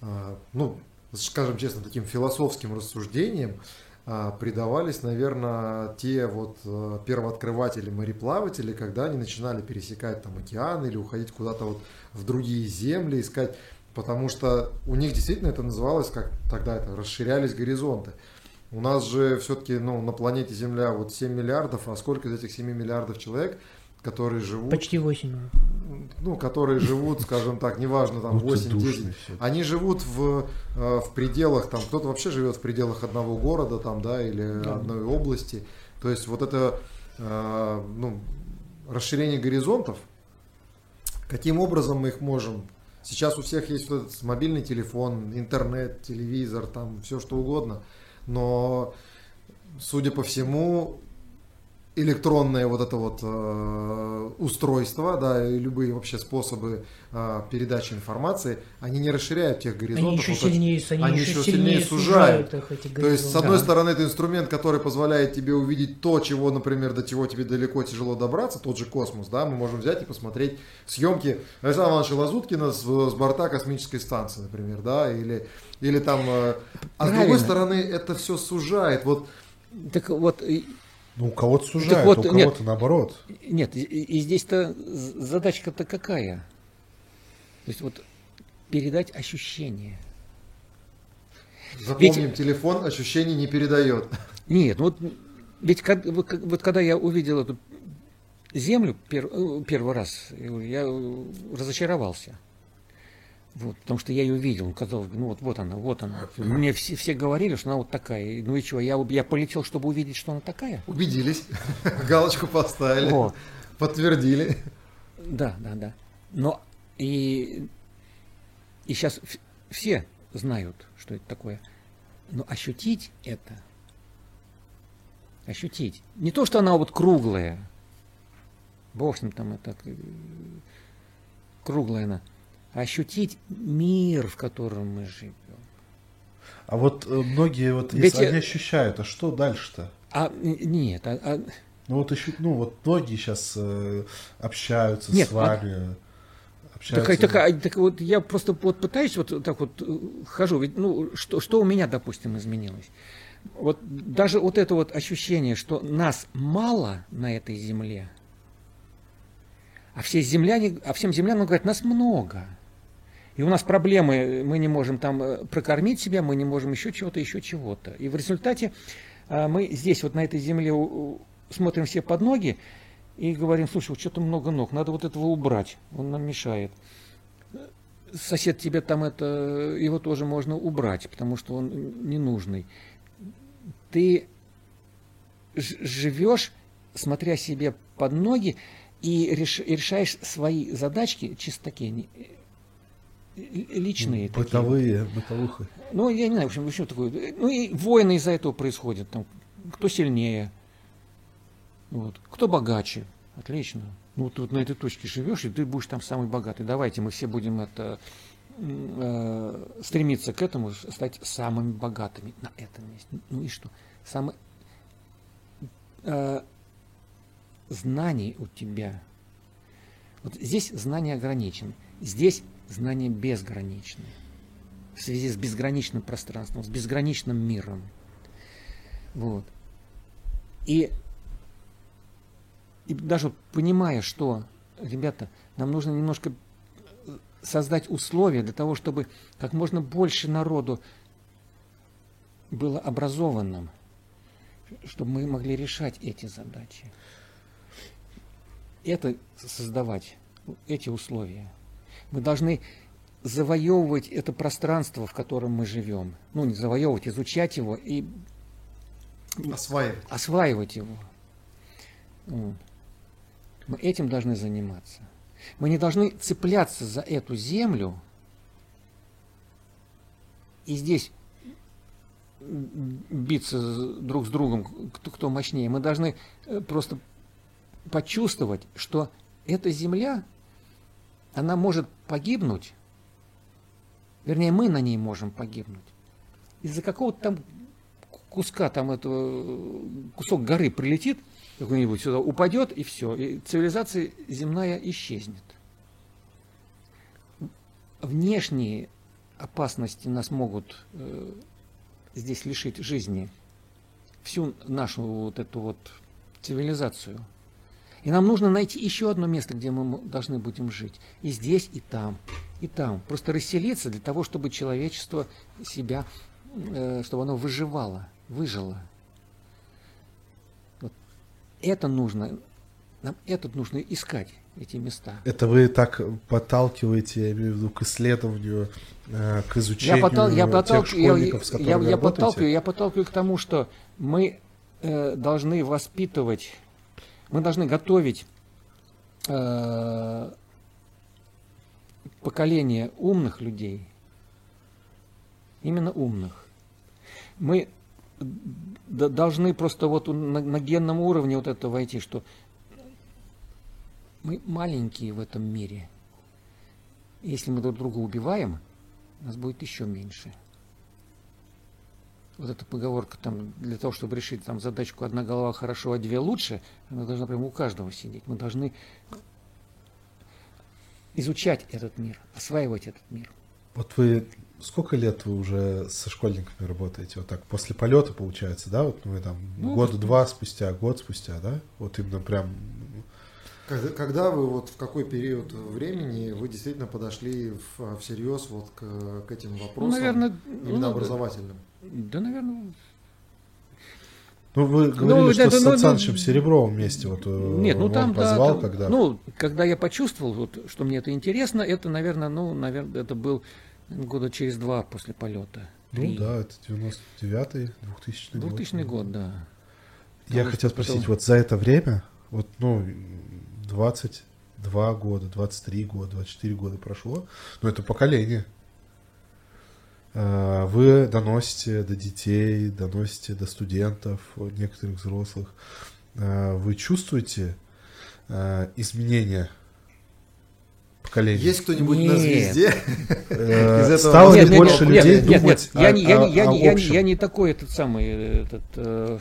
э, ну, скажем честно, таким философским рассуждениям а, предавались, наверное, те вот э, первооткрыватели мореплаватели, когда они начинали пересекать там океан или уходить куда-то вот в другие земли, искать, потому что у них действительно это называлось, как тогда это, расширялись горизонты. У нас же все-таки ну, на планете Земля вот 7 миллиардов, а сколько из этих 7 миллиардов человек, которые живут, Почти 8. ну, которые живут, скажем так, неважно, там Ну, ты 8-10, душный всё. они живут в, э, в пределах, там кто-то вообще живет в пределах одного города, там, да, или одной области. То есть вот это э, ну, расширение горизонтов, каким образом мы их можем? Сейчас у всех есть вот этот мобильный телефон, интернет, телевизор, там все что угодно, но судя по всему, электронное вот это вот э, устройство, да, и любые вообще способы э, передачи информации, они не расширяют тех горизонтов. Они еще вот эти- сильнее, они они еще сильнее сильнее сужают сужают. их, эти То есть, с горизонты. одной Да. стороны, это инструмент, который позволяет тебе увидеть то, чего, например, до чего тебе далеко тяжело добраться, тот же космос, да, мы можем взять и посмотреть съемки Александра Ивановича Лазуткина с, с борта космической станции, например, да, или, или там... э, А с другой стороны, это все сужает. Вот так вот, Ну, у кого-то сужает, вот, у кого-то нет. наоборот. Нет, и, и здесь-то задачка-то какая? То есть вот передать ощущение. запомним, телефон ощущений не передает. Нет, вот ведь как- вот, когда я увидел эту землю пер- первый раз, я э, разочаровался. Вот, потому что я ее видел, казалось бы, ну вот, вот она, вот она. Мне все, все говорили, что она вот такая. Ну и что, я, я полетел, чтобы увидеть, что она такая? Убедились, галочку поставили, Вот. подтвердили. Да, да, да. Но и, и сейчас все знают, что это такое. Но ощутить это, ощутить. Не то, что она вот круглая. Бог с ним там это круглая она. А ощутить мир, в котором мы живем. А вот э, многие вот, Ведь если я- они ощущают, а что дальше-то? А нет, а- а Ну вот еще, ну вот многие сейчас общаются Нет, с вами, общаются. Такая, такая, так вот я просто вот пытаюсь вот так вот э, хожу, ведь ну что, что у меня, допустим, изменилось? Вот даже вот это вот ощущение, что нас мало на этой земле, а все земляне, а всем землянам говорят, нас много. И у нас проблемы, мы не можем там э, прокормить себя, мы не можем еще чего-то, еще чего-то. И в результате а, мы здесь вот на этой земле смотрим все под ноги и говорим, слушай, вот что-то много ног, надо вот этого убрать, он нам мешает. Сосед тебе там это, его тоже можно убрать, потому что он ненужный. Ты живешь, смотря себе под ноги, и решаешь свои задачки чисто такие, личные. такие. Бытовые, бытовуха. Ну, я не знаю, в общем, что такое. Ну, и войны из-за этого происходят. Там, кто сильнее, вот, кто богаче. Отлично. ну, тут на этой точке живешь, и ты будешь там самый богатый. Давайте мы все будем это э, стремиться к этому, стать самыми богатыми на этом месте. Ну и что? Самый, э, знаний у тебя. Вот здесь знания ограничены, здесь знания безграничны. В связи с безграничным пространством, с безграничным миром. Вот. И и даже понимая, что, ребята, нам нужно немножко э, создать условия для того, чтобы как можно больше народу было образованным, чтобы мы могли решать эти задачи. Это создавать, эти условия. Мы должны завоевывать это пространство, в котором мы живем. Ну, не завоевывать, изучать его и осваивать, осваивать его. Мы этим должны заниматься. Мы не должны цепляться за эту землю и здесь биться друг с другом, кто, кто мощнее. Мы должны э, просто почувствовать, что эта земля, она может погибнуть, вернее, мы на ней можем погибнуть. Из-за какого-то там куска, там этого, кусок горы прилетит – какой-нибудь сюда упадет, и все. И цивилизация земная исчезнет. Внешние опасности нас могут э, здесь лишить жизни. Всю нашу вот эту вот цивилизацию. И нам нужно найти еще одно место, где мы должны будем жить. И здесь, и там, и там. Просто расселиться для того, чтобы человечество себя, э, чтобы оно выживало, выжило это нужно, нам это нужно искать, эти места. Это вы так подталкиваете, я имею в виду, к исследованию, э, к изучению я потал, я потал, тех школьников, с которыми я, я, подталкиваю, я подталкиваю к тому, что мы э, должны воспитывать, мы должны готовить э, поколение умных людей, именно умных. Мы должны просто вот на, на генном уровне вот это войти, что мы маленькие в этом мире. Если мы друг друга убиваем, нас будет еще меньше. Вот эта поговорка там, для того, чтобы решить там задачку одна голова хорошо, а две лучше, она должна прямо у каждого сидеть. Мы должны изучать этот мир, осваивать этот мир. Вот вы сколько лет вы уже со школьниками работаете? Вот так, после полета, получается, да? Вот мы там ну, года два спустя, год спустя, да? Вот именно прям... Когда, когда вы, вот в какой период времени вы действительно подошли в, всерьез вот к, к этим вопросам, ну, наверное, именно ну, образовательным? Да, наверное, ну, вы ну, говорили, ну, что это, с ну, Санычем ну, Серебровым вместе вот э, нет, ну, там, позвал, да, когда... Ну, когда я почувствовал, вот, что мне это интересно, это, наверное, ну, наверное, это был года через два после полета. Ну да, это 99-й, 2000 год. 2000 год, да. Я хотел спросить, потом... вот за это время, вот, ну, 22 года, 23 года, 24 года прошло, ну, это поколение. А, вы доносите до детей, доносите до студентов, некоторых взрослых. А, вы чувствуете а, изменения поколения. Есть кто-нибудь на звезде? Э, стало ли больше людей думать Я не такой этот самый, этот, э,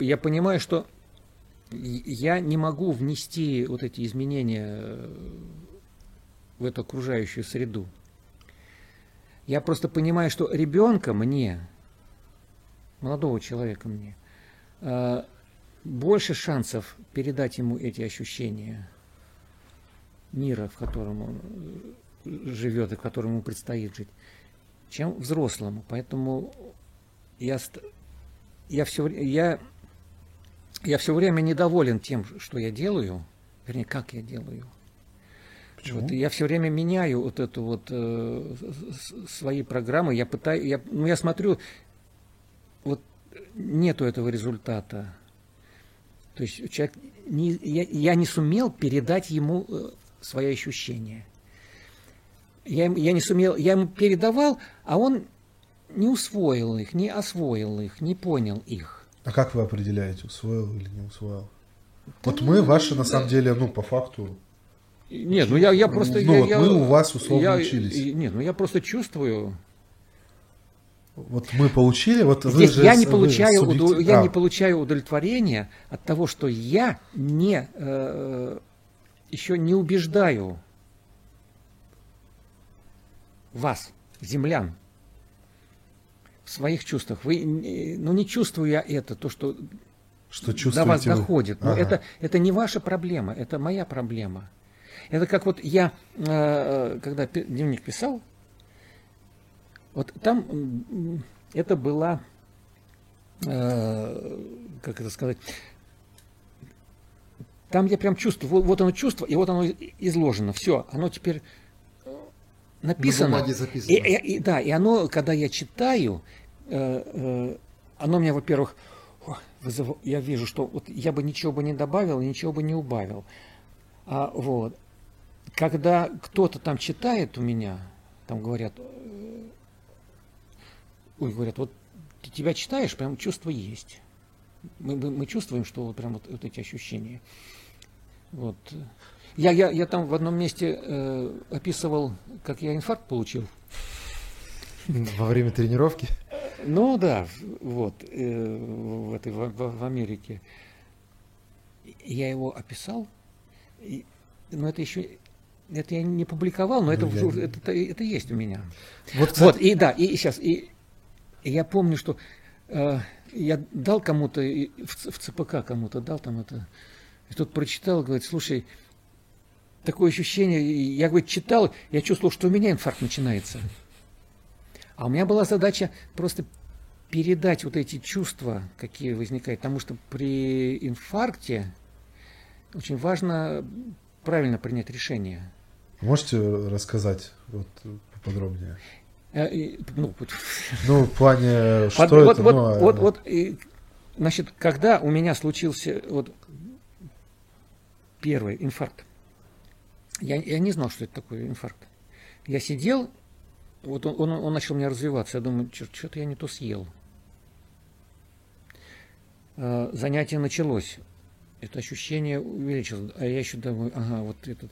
я понимаю, что я не могу внести вот эти изменения в эту окружающую среду. Я просто понимаю, что ребенка мне, молодого человека мне, э, больше шансов передать ему эти ощущения – мира, в котором он э, живет и в котором ему предстоит жить, чем взрослому. Поэтому я, я, все, я, я все время недоволен тем, что я делаю, вернее, как я делаю. Почему? Вот, я все время меняю вот эту вот э, свои программы. Я пытаюсь, я, ну, я смотрю, вот нету этого результата. То есть человек не, я, я не сумел передать ему э, свои ощущения. Я, я не сумел, я ему передавал, а он не усвоил их, не освоил их, не понял их. А как вы определяете, усвоил или не усвоил? Вот мы ваши, на самом деле, ну, по факту, Нет, ну я, я просто... Ну, я, вот я- мы у вас условно я- учились. Нет, ну я просто чувствую... вот мы получили, вот вы Здесь же я не вы получаю, уду- субъектив- я а, не получаю удовлетворения от того, что я не э, еще не убеждаю вас, землян, в своих чувствах. Вы, ну не чувствую я это, то, что что до вас вы. доходит. Но Ага. это, это не ваша проблема, это моя проблема. Это как вот я, э, когда пи- дневник писал, вот там это была, э, как это сказать, там я прям чувствую, вот, вот оно чувство, и вот оно изложено, все, оно теперь э, написано. На записано. И, и- и- да, и оно, когда я читаю, э, э, оно меня, во-первых, я вижу, что вот я бы ничего бы не добавил, ничего бы не убавил. А, вот. Когда кто-то там читает у меня, там говорят, э, ой, говорят, вот ты тебя читаешь, прям чувство есть. Мы, мы, мы чувствуем, что вот прям вот, вот эти ощущения. Вот. Я, я, я там в одном месте э, описывал, как я инфаркт получил. Во время тренировки. Ну да, вот, э, в, этой, в, в- в Америке. Я его описал, и- но это еще, это я не публиковал, но это, Ну, в я это, это, это есть у меня. Вот, кстати, Вот, и да, и, сейчас, и, и я помню, что э, я дал кому-то, и в, в ЦПК кому-то дал там это, и тот прочитал, говорит, слушай, такое ощущение, я, говорит, читал, я чувствовал, что у меня инфаркт начинается. А у меня была задача просто передать вот эти чувства, какие возникают, потому что при инфаркте очень важно правильно принять решение. Можете рассказать вот, поподробнее? Э, ну, вот Ну, в плане, что Вот, вот, это? вот, ну, а- вот, вот, и, значит, когда у меня случился вот первый инфаркт, я, я не знал, что это такое инфаркт. Я сидел, вот он, он, он начал у меня развиваться, я думаю, что-то я не то съел. Э, Занятие началось. Это ощущение увеличилось. А я еще думаю, ага, вот этот,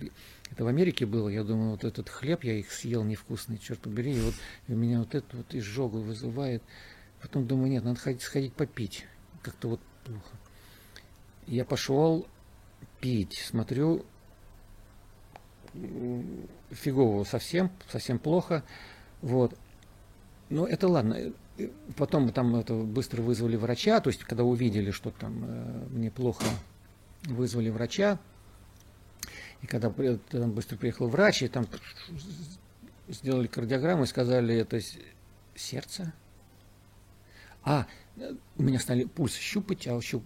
это в Америке было, я думаю, вот этот хлеб, я их съел невкусный, черт побери, и вот у меня вот это вот изжогу вызывает. Потом думаю, нет, надо ходить, сходить попить. Как-то вот плохо. Я пошел пить, смотрю, фигово совсем, совсем плохо. Вот. Ну, это ладно. Э, Потом там это быстро вызвали врача, то есть когда увидели, что там э, мне плохо, вызвали врача. И когда там быстро приехал врач, и там сделали кардиограмму и сказали, это сердце. А, э, у меня стали пульс щупать, а щуп...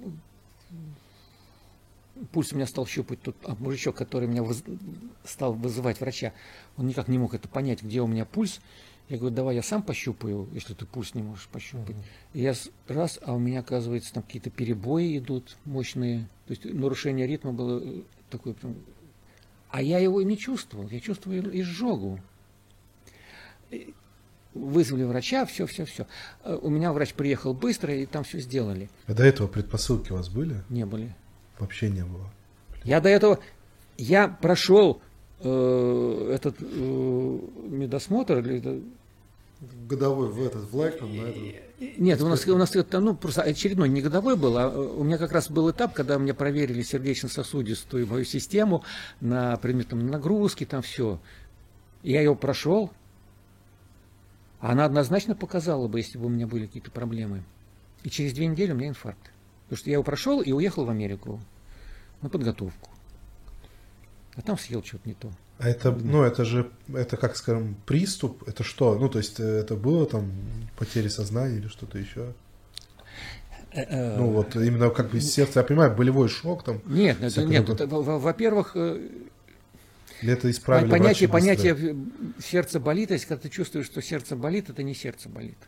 пульс у меня стал щупать тот а мужичок, который меня выз- стал вызывать врача. Он никак не мог это понять, где у меня пульс. Я говорю, давай я сам пощупаю, если ты пульс не можешь пощупать. И я раз, а у меня, оказывается, там какие-то перебои идут мощные. То есть нарушение ритма было э, такое прям... А я его не чувствовал, я чувствую изжогу. Вызвали врача, все, все, все. У меня врач приехал быстро, и там все сделали. А до этого предпосылки у вас были? Не были. Вообще не было. Я до этого, я прошел э, этот э, медосмотр, или это- годовой в этот, в Лайкман, на этот. Нет, у нас, у нас это ну, просто очередной не годовой был, а у меня как раз был этап, когда мне проверили сердечно-сосудистую мою систему на предмет там, нагрузки, там все. Я его прошел, она однозначно показала бы, если бы у меня были какие-то проблемы. И через две недели у меня инфаркт. Потому что я его прошел и уехал в Америку на подготовку. А там съел что-то не то. А это, ну, это же, это как, скажем, приступ, это что? Ну, то есть э, это было там потери сознания или что-то еще? Э, Ну, вот именно как бы сердце, я понимаю, болевой шок там, Нет, это, нет, это, во- во-первых, э, это исправили понятие, понятие э, сердце болит, если когда ты чувствуешь, что сердце болит, это не сердце болит.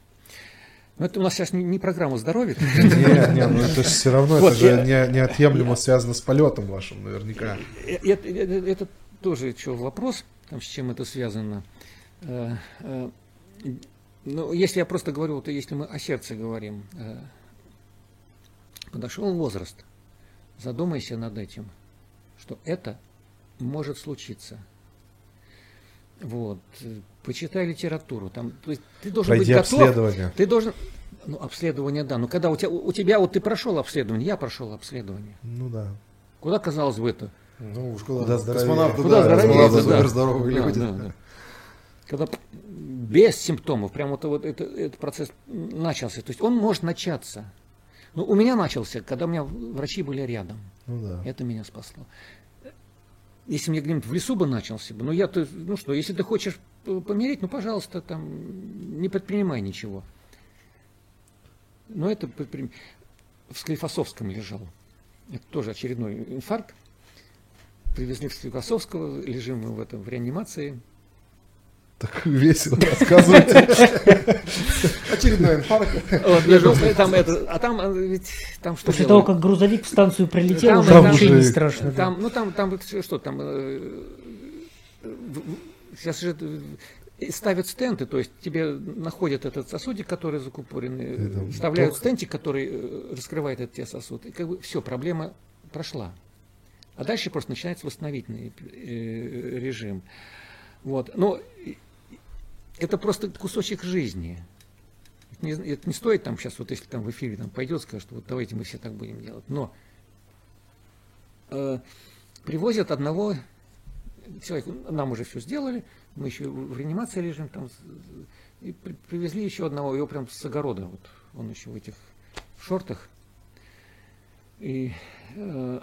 Но это у нас сейчас не, не программа здоровья. Не, не, ну это же все равно, Вот, это же я- не, неотъемлемо связано с полетом вашим, наверняка. Э, Это, это- это тоже еще вопрос, там, с чем это связано. Э, э, Ну, если я просто говорю, вот если мы о сердце говорим, э, подошел возраст, задумайся над этим, что это может случиться. Вот. Почитай литературу. Там, то есть ты должен Пройди быть готов. обследование. Ты должен. Ну, обследование, да. Но когда у тебя, у тебя вот ты прошел обследование, я прошел обследование. Ну да. Куда, казалось бы, это? Ну уж куда, Куда здоровее. космонавты, Куда да, здоровее, да. суперздоровые Да, люди. да, да. Когда без симптомов, прям вот, вот это, этот процесс начался. То есть он может начаться. Ну, у меня начался, когда у меня врачи были рядом. Ну да. Это меня спасло. Если мне где-нибудь в лесу бы начался бы, ну я то, ну что, если ты хочешь помереть, ну пожалуйста, там не предпринимай ничего. Но это предприм- в Склифосовском лежал. Это тоже очередной инфаркт. Привезли в Склифосовского, лежим мы в этом в реанимации. Так весело рассказывайте. Очередной инфаркт. Там это, а там а, ведь там что После того, как грузовик в станцию прилетел, Там- уже вообще не страшно. Там, ну там, там что там, э, сейчас же э, ставят стенты, то есть тебе находят этот сосудик, который закупоренный, э, вставляют стентик, который раскрывает этот тебе сосуд, и как бы все, проблема прошла. А дальше просто начинается восстановительный режим. Вот. Но и- это просто кусочек жизни. Это не, это не стоит там сейчас, вот если там в эфире там пойдет, скажет, вот давайте мы все так будем делать. Но э, привозят одного человека, нам уже все сделали, мы еще в реанимации лежим там, и при- привезли еще одного, его прям с огорода, вот он еще в этих шортах. И, э,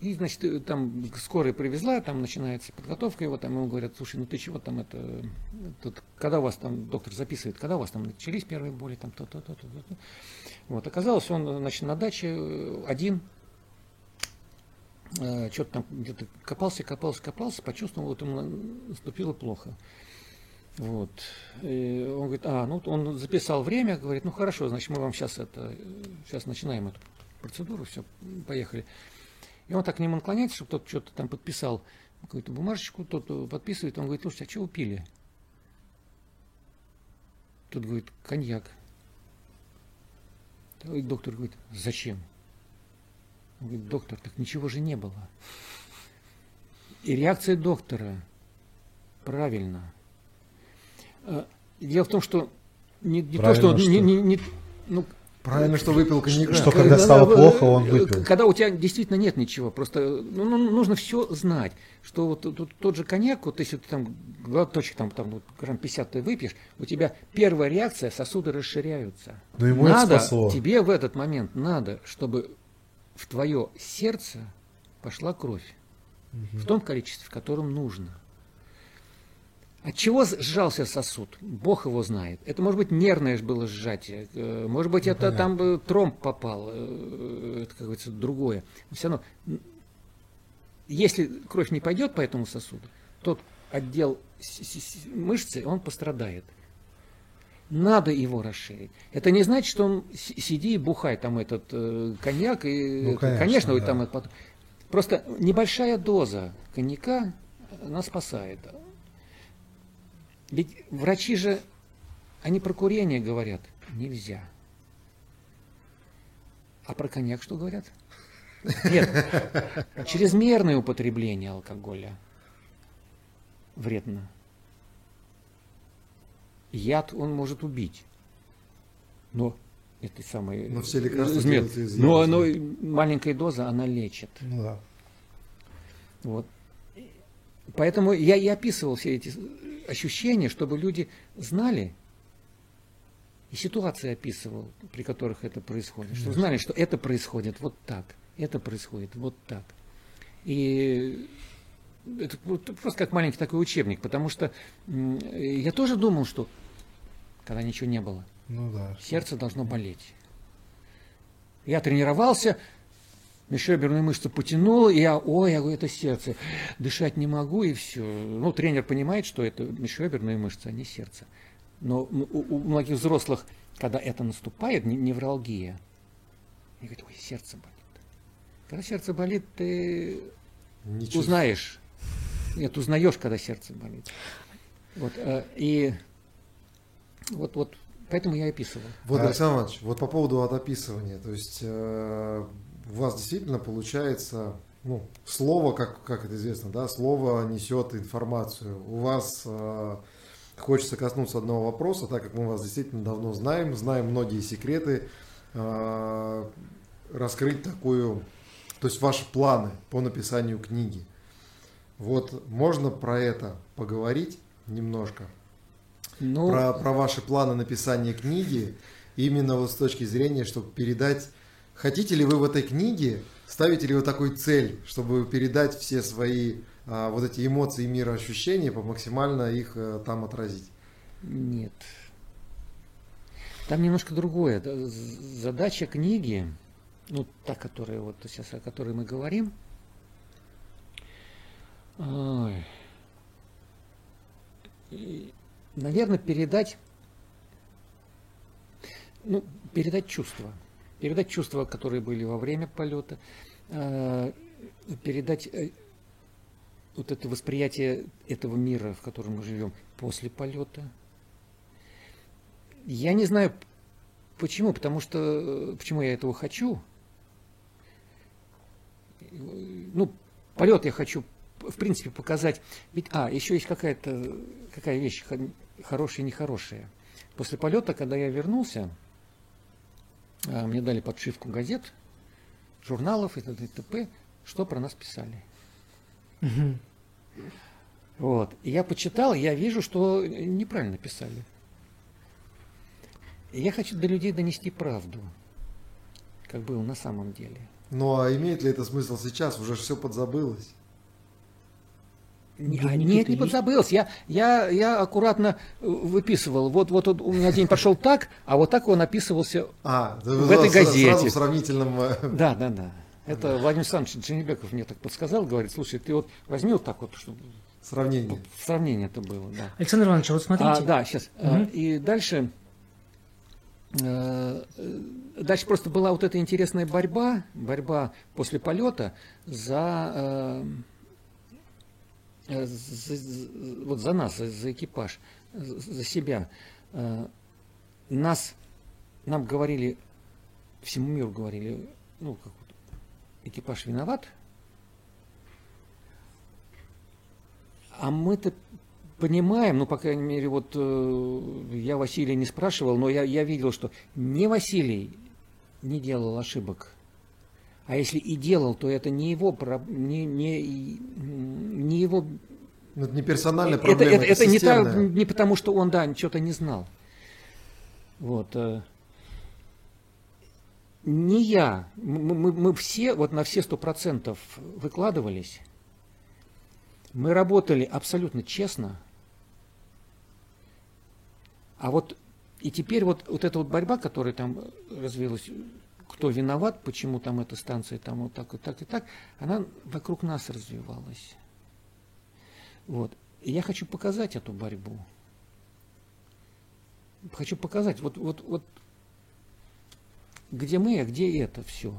и, значит, э, там скорая привезла, там начинается подготовка его, там ему говорят, слушай, ну ты чего там это, тут, когда у вас там, доктор записывает, когда у вас там начались первые боли, там то-то, то-то, то-то. Вот, оказалось, он, значит, на даче э, один, что-то там где-то копался, копался, копался, почувствовал, вот ему на- наступило плохо. Вот. И он говорит, а, ну он записал время, говорит, ну хорошо, значит, мы вам сейчас это, сейчас начинаем эту процедуру, все, поехали. И он так к нему наклоняется, чтобы тот что-то там подписал, какую-то бумажечку, тот э, подписывает, он говорит, слушайте, а что вы пили? Тот говорит, коньяк. И доктор говорит, зачем? Он говорит, доктор, так ничего же не было. И реакция доктора правильно. Э, Дело в том, что не, не то, что, что? не, не- не- ну, Правильно, что выпил коньяка. Что когда стало плохо, он выпил. Когда у тебя действительно нет ничего, просто ну, ну, нужно все знать, что вот тут тот же коньяк, вот если ты там глоточек там, там вот, грамм 50 ты выпьешь, у тебя первая реакция, сосуды расширяются. Ну, ему это надо, спасло. тебе в этот момент надо, чтобы в твое сердце пошла кровь в том количестве, в котором нужно. От чего сжался сосуд? Бог его знает. Это может быть нервное было сжатие, э, может быть это там бы тромб попал, э, это, как говорится, другое. Но все равно, если кровь не пойдет по этому сосуду, тот отдел мышцы, он пострадает. Надо его расширить. Это не значит, что он сиди и бухай там этот э, коньяк. И, Ну, конечно, конечно, да. там это потом. Просто небольшая доза коньяка, она спасает. Ведь врачи же, они про курение говорят, нельзя. А про коньяк что говорят? Нет, чрезмерное употребление алкоголя вредно. Яд он может убить. Но это самое... Но все лекарства Нет, из но, яда. но маленькая доза, она лечит. Ну да. Вот. Поэтому я и описывал все эти ощущения, чтобы люди знали, и ситуации описывал, при которых это происходит, чтобы знали, что это происходит вот так, это происходит вот так. И это просто как маленький такой учебник, потому что я тоже думал, что когда ничего не было, Ну да. сердце должно болеть. Я тренировался, межреберную мышцу потянул, и я, ой, я говорю, это сердце, дышать не могу, и все. Ну, тренер понимает, что это межреберная мышца, а не сердце. Но у, у многих взрослых, когда это наступает, не- невралгия, они говорят, ой, сердце болит. Когда сердце болит, ты чувствую. узнаешь. Нет, узнаешь, когда сердце болит. Вот, э, и вот, вот Поэтому я описывал. Вот, А- Александр Иванович, вот по поводу от описывания, то есть э, у вас действительно получается, ну, слово, как, как это известно, да, слово несет информацию. У вас э, хочется коснуться одного вопроса, так как мы вас действительно давно знаем, знаем многие секреты, э, раскрыть такую, то есть ваши планы по написанию книги. Вот можно про это поговорить немножко? Ну, про, про ваши планы написания книги, именно вот с точки зрения, чтобы передать, хотите ли вы в этой книге, ставите ли вы такой цель, чтобы передать все свои а, вот эти эмоции, мироощущения, по максимально их а, там отразить? Нет. Там немножко другое. Задача книги, ну, та, которая вот сейчас, о которой мы говорим, наверное, передать, ну, передать чувства. Передать чувства, которые были во время полета, э, передать э, вот это восприятие этого мира, в котором мы живем после полета. Я не знаю почему, потому что э, почему я этого хочу. Ну, полет я хочу, в принципе, показать. Ведь, а, еще есть какая-то какая вещь хо- хорошая и нехорошая. После полета, когда я вернулся, мне дали подшивку газет, журналов и т.д. и т.п., что про нас писали. Мгм. Вот. И я почитал, я вижу, что неправильно писали. И я хочу до людей донести правду, как было на самом деле. Ну а имеет ли это смысл сейчас? Уже все подзабылось. Не- Да а, нет, не есть. подзабылся. Я, я, я аккуратно э, выписывал. Вот, вот, вот у меня день прошел так, а вот так он описывался. А, да В этой газете. Сразу в сравнительном... э, Да, да, да. Это Владимир Александрович Дженебеков мне так подсказал, говорит, слушай, ты вот возьми вот так вот, чтобы сравнении. в сравнении это было, да. Александр Иванович, а вот смотрите. А, да, сейчас. Мгм. И дальше, э, э, дальше просто была вот эта интересная борьба, борьба после полета за, э, э, за- за- вот за нас, за, за экипаж, за, за себя. Э, Нас, нам говорили, всему миру говорили, ну, как вот, экипаж виноват, А мы-то понимаем, ну, по крайней мере, вот э, я Василия не спрашивал, но я, я видел, что не Василий не делал ошибок. А если и делал, то это не его, не, не, не его... Ну, Это не персональная это, проблема, это, это не, та- не потому, что он, да, что-то не знал. Вот. э. Не я. Мы, мы- мы все, вот на все сто процентов выкладывались. Мы работали абсолютно честно. А вот и теперь вот, вот эта вот борьба, которая там развилась, кто виноват, почему там эта станция там вот так и так и так, она вокруг нас развивалась. Вот. И я хочу показать эту борьбу. Хочу показать, вот, вот, вот где мы, а где это все.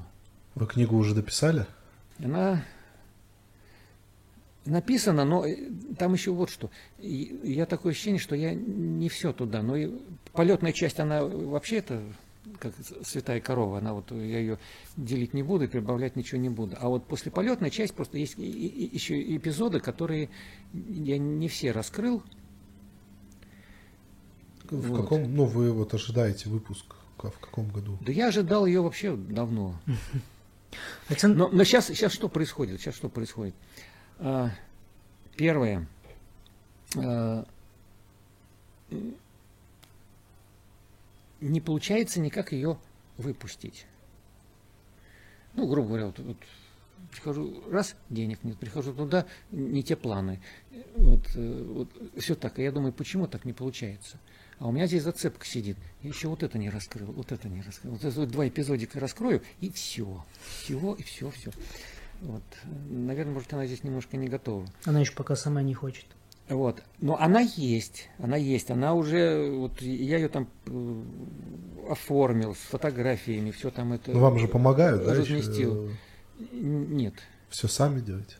Вы книгу уже дописали? Она написана, но э, там еще вот что. Я такое ощущение, что я не все туда. Но и полетная часть, она вообще это как святая корова, она вот я ее делить не буду и прибавлять ничего не буду. А вот после полетной часть просто есть и- и- еще эпизоды, которые я не все раскрыл. В Вот. каком, ну, вы вот ожидаете выпуск? В каком году? Да я ожидал ее вообще давно. Александр, Но, но сейчас, сейчас что происходит? Сейчас что происходит? А, Первое. А, Не получается никак ее выпустить. Ну, грубо говоря, вот, вот прихожу, раз, денег нет, прихожу туда, не те планы. Вот, э, вот все так. И я думаю, почему так не получается? А у меня здесь зацепка сидит. Я еще вот это не раскрыл, вот это не раскрыл. Вот это два эпизодика раскрою, и все. Всего, и все, все. Вот. Наверное, может, она здесь немножко не готова. она еще пока сама не хочет. Вот. Но она есть, она есть, она уже, вот я ее там э, оформил с фотографиями, все там это. Ну, вам же помогают, да? еще? разместил. Н- Нет, Все сами делаете?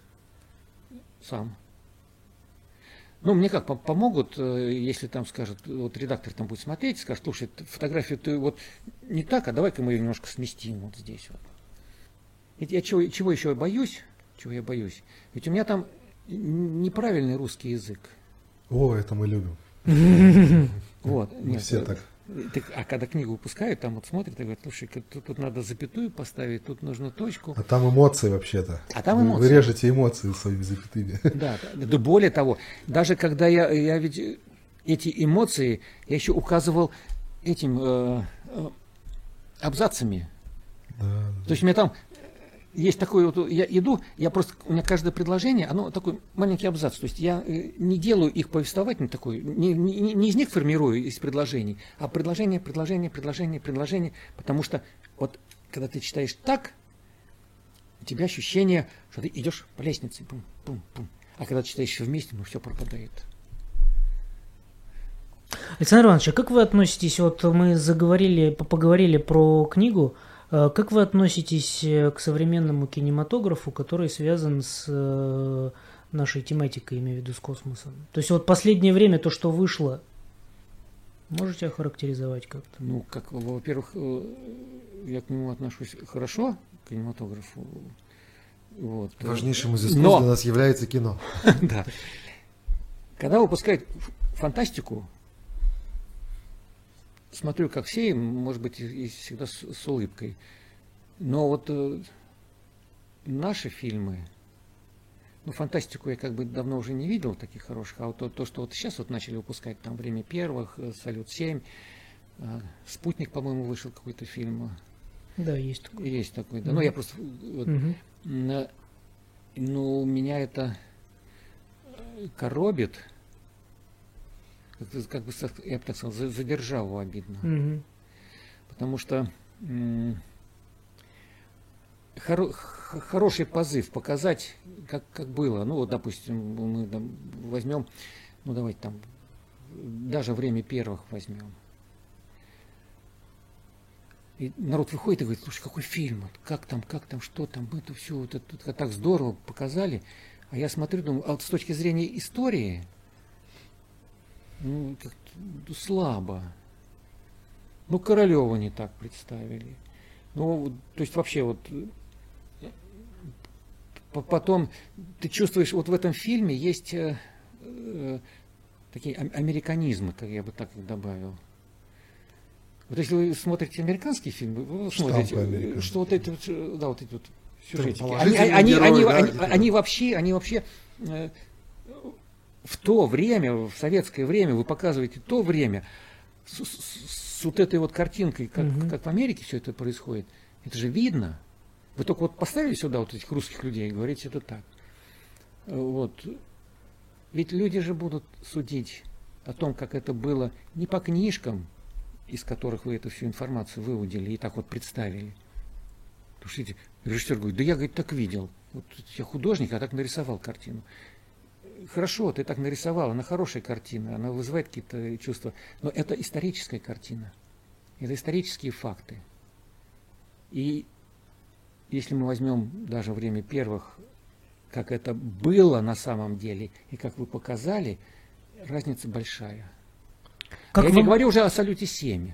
сам. ну, мне как, помогут, э, если там скажут, вот редактор там будет смотреть, скажет, слушай, фотографию ты вот не так, а давай-ка мы ее немножко сместим вот здесь вот. Ведь я чего, чего еще боюсь? Чего я боюсь? Ведь у меня там неправильный русский язык. О, это мы любим. Вот. Мы все так. Так, а когда книгу выпускают, там вот смотрят и говорят, слушай, тут, тут надо запятую поставить, тут нужно точку. А там эмоции вообще-то. А там эмоции. Вы, вы режете эмоции своими запятыми. Да, да, более того, даже когда я, я ведь эти эмоции, я еще указывал этим э, э, абзацами. Да, да. То есть у меня там есть такой вот, я иду, я просто, у меня каждое предложение, оно такой маленький абзац, то есть я э, не делаю их повествовательный такой, не, не, не из них формирую из предложений, а предложение, предложение, предложение, предложение, потому что вот когда ты читаешь так, у тебя ощущение, что ты идешь по лестнице, пум, пум, пум. а когда ты читаешь вместе, ну все пропадает. Александр Иванович, а как вы относитесь, вот мы заговорили, поговорили про книгу, как вы относитесь э, к современному кинематографу, который связан с э, нашей тематикой, имею в виду с космосом? То есть вот последнее время то, что вышло, можете охарактеризовать как-то? Ну, как, во-первых, я к нему отношусь хорошо, к кинематографу. Вот. Важнейшим из искусств Но... для нас является кино. Да. Когда выпускают фантастику, смотрю, как все, может быть, и всегда с, с улыбкой. Но вот э, наши фильмы, ну, фантастику я как бы давно уже не видел таких хороших, а вот то, то что вот сейчас вот начали выпускать, там «Время первых», э, «Салют-7», э, «Спутник», по-моему, вышел какой-то фильм. Да, есть такой. Есть такой, да. Mm-hmm. Ну, я просто... Вот, mm-hmm. на, ну, меня это э, коробит, как, бы, я бы так сказал, за, за державу обидно. Угу. Потому что хоро, хороший позыв показать, как, как было. Ну, вот, допустим, мы там, возьмем, ну, давайте там, даже время первых возьмем. И народ выходит и говорит, слушай, какой фильм, как там, как там, что там, это все, вот это так здорово показали. А я смотрю, думаю, а вот с точки зрения истории, ну, как слабо. Ну, Королева не так представили. Ну, то есть вообще вот потом ты чувствуешь, вот в этом фильме есть э, э, такие американизмы, как я бы так их добавил. Вот если вы смотрите американский фильм, вы смотрите, что вот эти вот, да, вот эти вот сюжетики, они, они, герой, они, да, они, они, они вообще, они вообще э, в то время, в советское время, вы показываете то время с, с, с вот этой вот картинкой, как, угу. как в Америке все это происходит, это же видно. Вы только вот поставили сюда вот этих русских людей и говорите это так. Вот. Ведь люди же будут судить о том, как это было не по книжкам, из которых вы эту всю информацию выудили и так вот представили. Потому что режиссер говорит, да я, говорит, так видел. Вот я художник, а так нарисовал картину хорошо, ты так нарисовал, она хорошая картина, она вызывает какие-то чувства, но это историческая картина, это исторические факты. И если мы возьмем даже время первых, как это было на самом деле, и как вы показали, разница большая. Как Я вам... не говорю уже о салюте 7.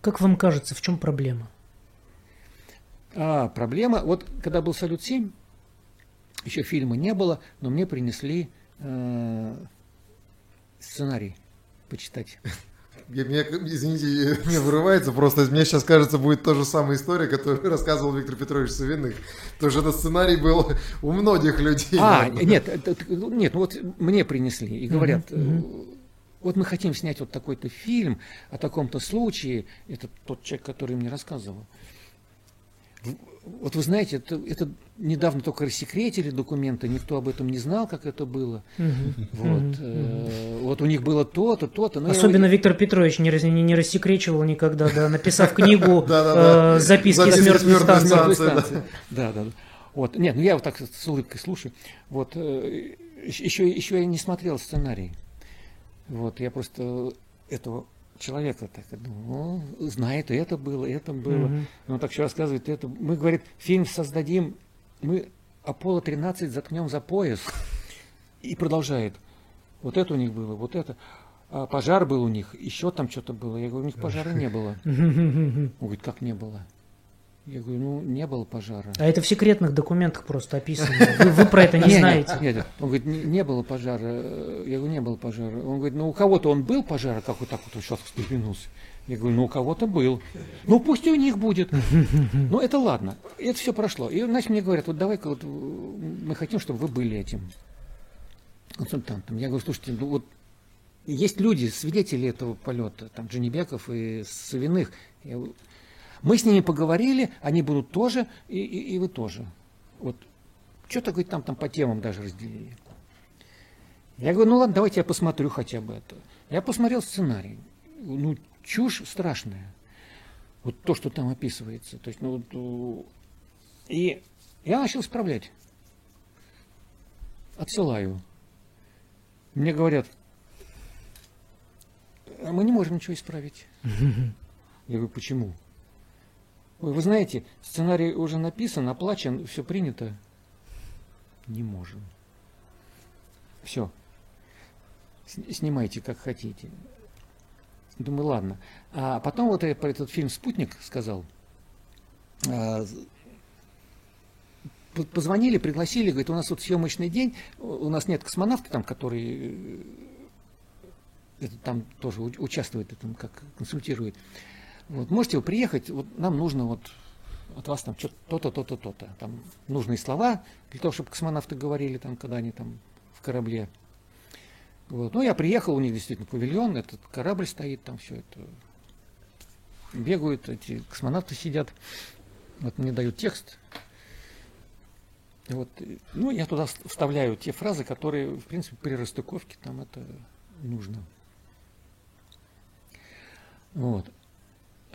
Как вам кажется, в чем проблема? А, проблема, вот когда был салют 7, еще фильма не было, но мне принесли Э, сценарий почитать. Мне, извините, мне вырывается, просто мне сейчас кажется, будет та же самая история, которую рассказывал Виктор Петрович Савиных. Тоже этот сценарий был у многих людей. А, нет, нет, ну вот мне принесли и говорят, mm-hmm. вот мы хотим снять вот такой-то фильм о таком-то случае. Это тот человек, который мне рассказывал. Вот вы знаете, это, это недавно только рассекретили документы, никто об этом не знал, как это было. Угу. Вот, угу. Э, вот у них было то-то, то-то. Особенно я... Виктор Петрович не, не, не рассекречивал никогда, да, написав книгу э, записки с мертвой станции. Да, да. Вот, нет, ну я вот так с улыбкой слушаю. Вот, э, еще, еще я не смотрел сценарий. Вот, я просто этого человека так, ну, знает, это было, это было. Угу. Он так еще рассказывает, это. Мы, говорит, фильм создадим, мы Аполло 13 заткнем за пояс. И продолжает. Вот это у них было, вот это. А пожар был у них, еще там что-то было. Я говорю, у них пожара не было. Он говорит, как не было? Я говорю, ну, не было пожара. А это в секретных документах просто описано. Вы, вы про это не знаете. Нет, нет. Он говорит, не, не было пожара. Я говорю, не было пожара. Он говорит, ну у кого-то он был пожар, как вот так вот он сейчас встрепенулся. Я говорю, ну у кого-то был. Ну пусть и у них будет. Ну это ладно. Это все прошло. И значит мне говорят, вот давай-ка вот мы хотим, чтобы вы были этим консультантом. Я говорю, слушайте, ну вот есть люди, свидетели этого полета, там Дженебеков и Савиных. Я говорю, мы с ними поговорили, они будут тоже, и, и, и вы тоже. Вот что-то, говорит, там, там по темам даже разделили. Я говорю, ну ладно, давайте я посмотрю хотя бы это. Я посмотрел сценарий. Ну, чушь страшная. Вот то, что там описывается. То есть, ну, вот, и я начал исправлять. Отсылаю. Мне говорят, «А мы не можем ничего исправить. Я говорю, почему? Ой, вы знаете, сценарий уже написан, оплачен, все принято. Не можем. Все. Снимайте, как хотите. Думаю, ладно. А потом вот я про этот фильм «Спутник» сказал. А, позвонили, пригласили, говорит, у нас вот съемочный день, у нас нет космонавта там, который э, там тоже участвует, там, как консультирует. Вот, можете вы приехать, вот нам нужно вот от вас там то-то, то-то, то-то. Там нужные слова для того, чтобы космонавты говорили там, когда они там в корабле. Вот. Ну, я приехал, у них действительно павильон, этот корабль стоит, там все это бегают, эти космонавты сидят. Вот мне дают текст. Вот, ну, я туда вставляю те фразы, которые, в принципе, при расстыковке там это нужно. Вот.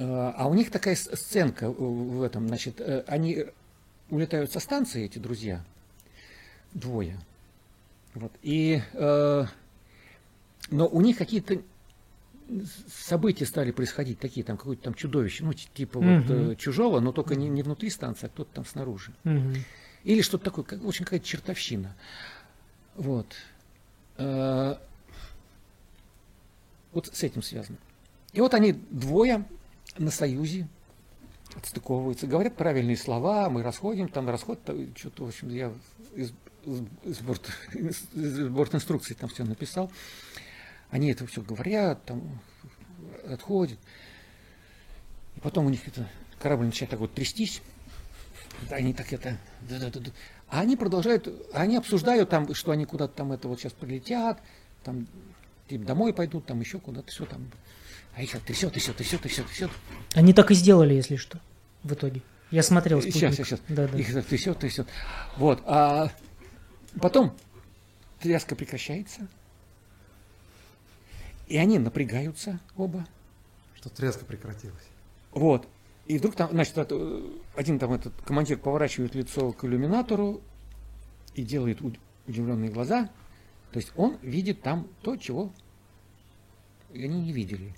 Э, а у них такая сценка в этом, значит, э, они улетают со станции, эти друзья, двое. Вот. И, э, но у них какие-то события стали происходить такие, там какое-то там чудовище, ну, типа угу. вот чужого, но только не, не внутри станции, а кто-то там снаружи. Угу. Или что-то такое, как, очень какая-то чертовщина. Вот. вот с этим связано. И вот они двое на Союзе отстыковываются, говорят правильные слова, мы расходим, там расход, что-то, в общем, я из, из, борт, инструкции там все написал. Они это все говорят, там отходят. И потом у них это корабль начинает так вот трястись. Они так это... Да, да, да, да. А они продолжают, они обсуждают там, что они куда-то там это вот сейчас прилетят, там типа, домой пойдут, там еще куда-то, все там а их трясет, трясет, трясет, трясет, трясет. Они так и сделали, если что, в итоге. Я смотрел спутник. Сейчас, сейчас. Да, да. Их трясет, трясет. Вот. А потом тряска прекращается. И они напрягаются оба. Что тряска прекратилась. Вот. И вдруг там, значит, один там этот командир поворачивает лицо к иллюминатору и делает удивленные глаза. То есть он видит там то, чего они не видели.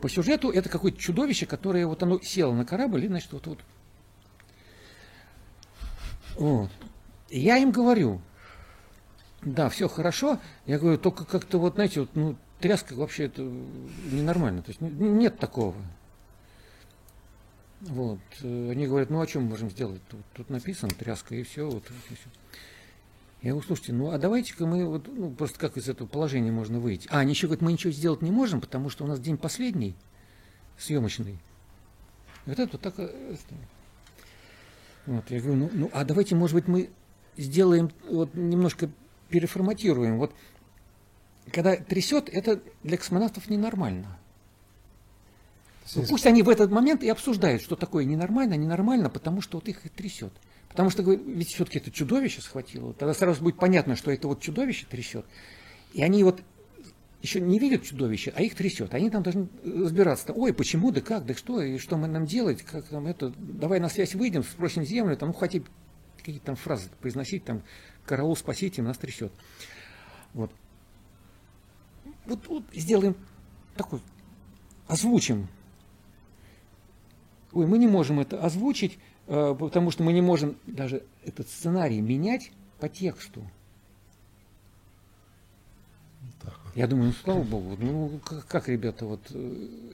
По сюжету это какое-то чудовище, которое вот оно село на корабль и, значит, вот вот. Вот. И я им говорю, да, все хорошо. Я говорю, только как-то вот, знаете, вот, ну, тряска вообще это ненормально. То есть нет такого. Вот. Они говорят, ну а что мы можем сделать? Тут, тут написано тряска и все. Вот, и все. Я говорю, слушайте, ну а давайте-ка мы вот, ну, просто как из этого положения можно выйти. А, они еще говорят, мы ничего сделать не можем, потому что у нас день последний, съемочный. Вот это вот так... Э, вот, я говорю, ну, ну а давайте, может быть, мы сделаем, вот немножко переформатируем. Вот когда трясет, это для космонавтов ненормально. Ну, пусть они в этот момент и обсуждают, что такое ненормально, ненормально, потому что вот их и трясет. Потому что ведь все-таки это чудовище схватило. Тогда сразу будет понятно, что это вот чудовище трясет. И они вот еще не видят чудовище, а их трясет. Они там должны разбираться. Ой, почему, да как, да что, и что мы нам делать, как там это, давай на связь выйдем, спросим землю, там, ну, хотите какие-то там фразы произносить, там, караул, спасите, нас трясет. Вот. Вот, вот сделаем такой, озвучим. Ой, мы не можем это озвучить, потому что мы не можем даже этот сценарий менять по тексту. Я думаю, ну слава богу, ну как, как ребята, вот э,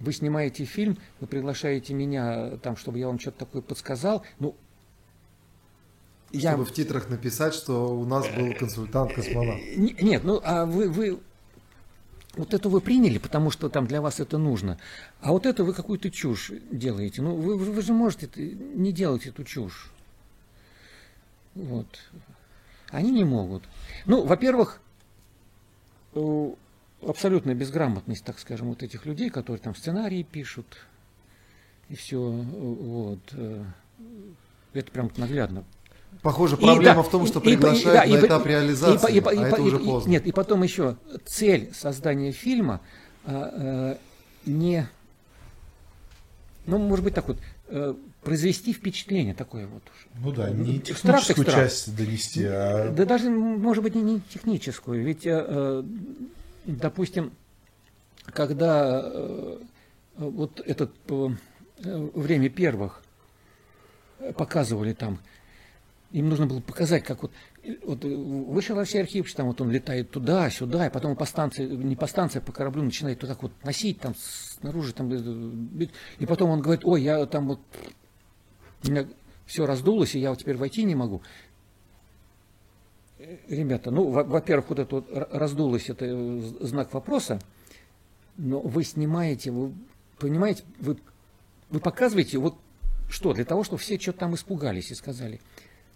вы снимаете фильм, вы приглашаете меня там, чтобы я вам что-то такое подсказал, ну чтобы в титрах написать, что у нас был консультант-космонавт. Нет, ну а вы, вы вот это вы приняли, потому что там для вас это нужно. А вот это вы какую-то чушь делаете. Ну, вы, вы же можете не делать эту чушь. Вот. Они не могут. Ну, во-первых, э, абсолютная безграмотность, так скажем, вот этих людей, которые там сценарии пишут, и все, вот. Э, это прям наглядно Похоже, проблема и, в том, что и, приглашают и, на и, этап реализации, и, и, а и, это и, уже поздно. Нет, и потом еще цель создания фильма а, а, не, ну, может быть, так вот, а, произвести впечатление такое вот. Ну да, не техническую страх, часть страх. донести, а... Да даже, может быть, не, не техническую. Ведь, а, допустим, когда а, вот это время первых показывали там им нужно было показать, как вот, вот вышел Алексей Архипович, там вот он летает туда, сюда, и потом по станции, не по станции, а по кораблю начинает вот так вот носить там снаружи, там, э, и потом он говорит, ой, я там вот, у меня все раздулось, и я вот теперь войти не могу. Э, ребята, ну, во-первых, вот это вот раздулось, это э, знак вопроса, но вы снимаете, вы понимаете, вы, вы показываете, вот что, для того, чтобы все что-то там испугались и сказали –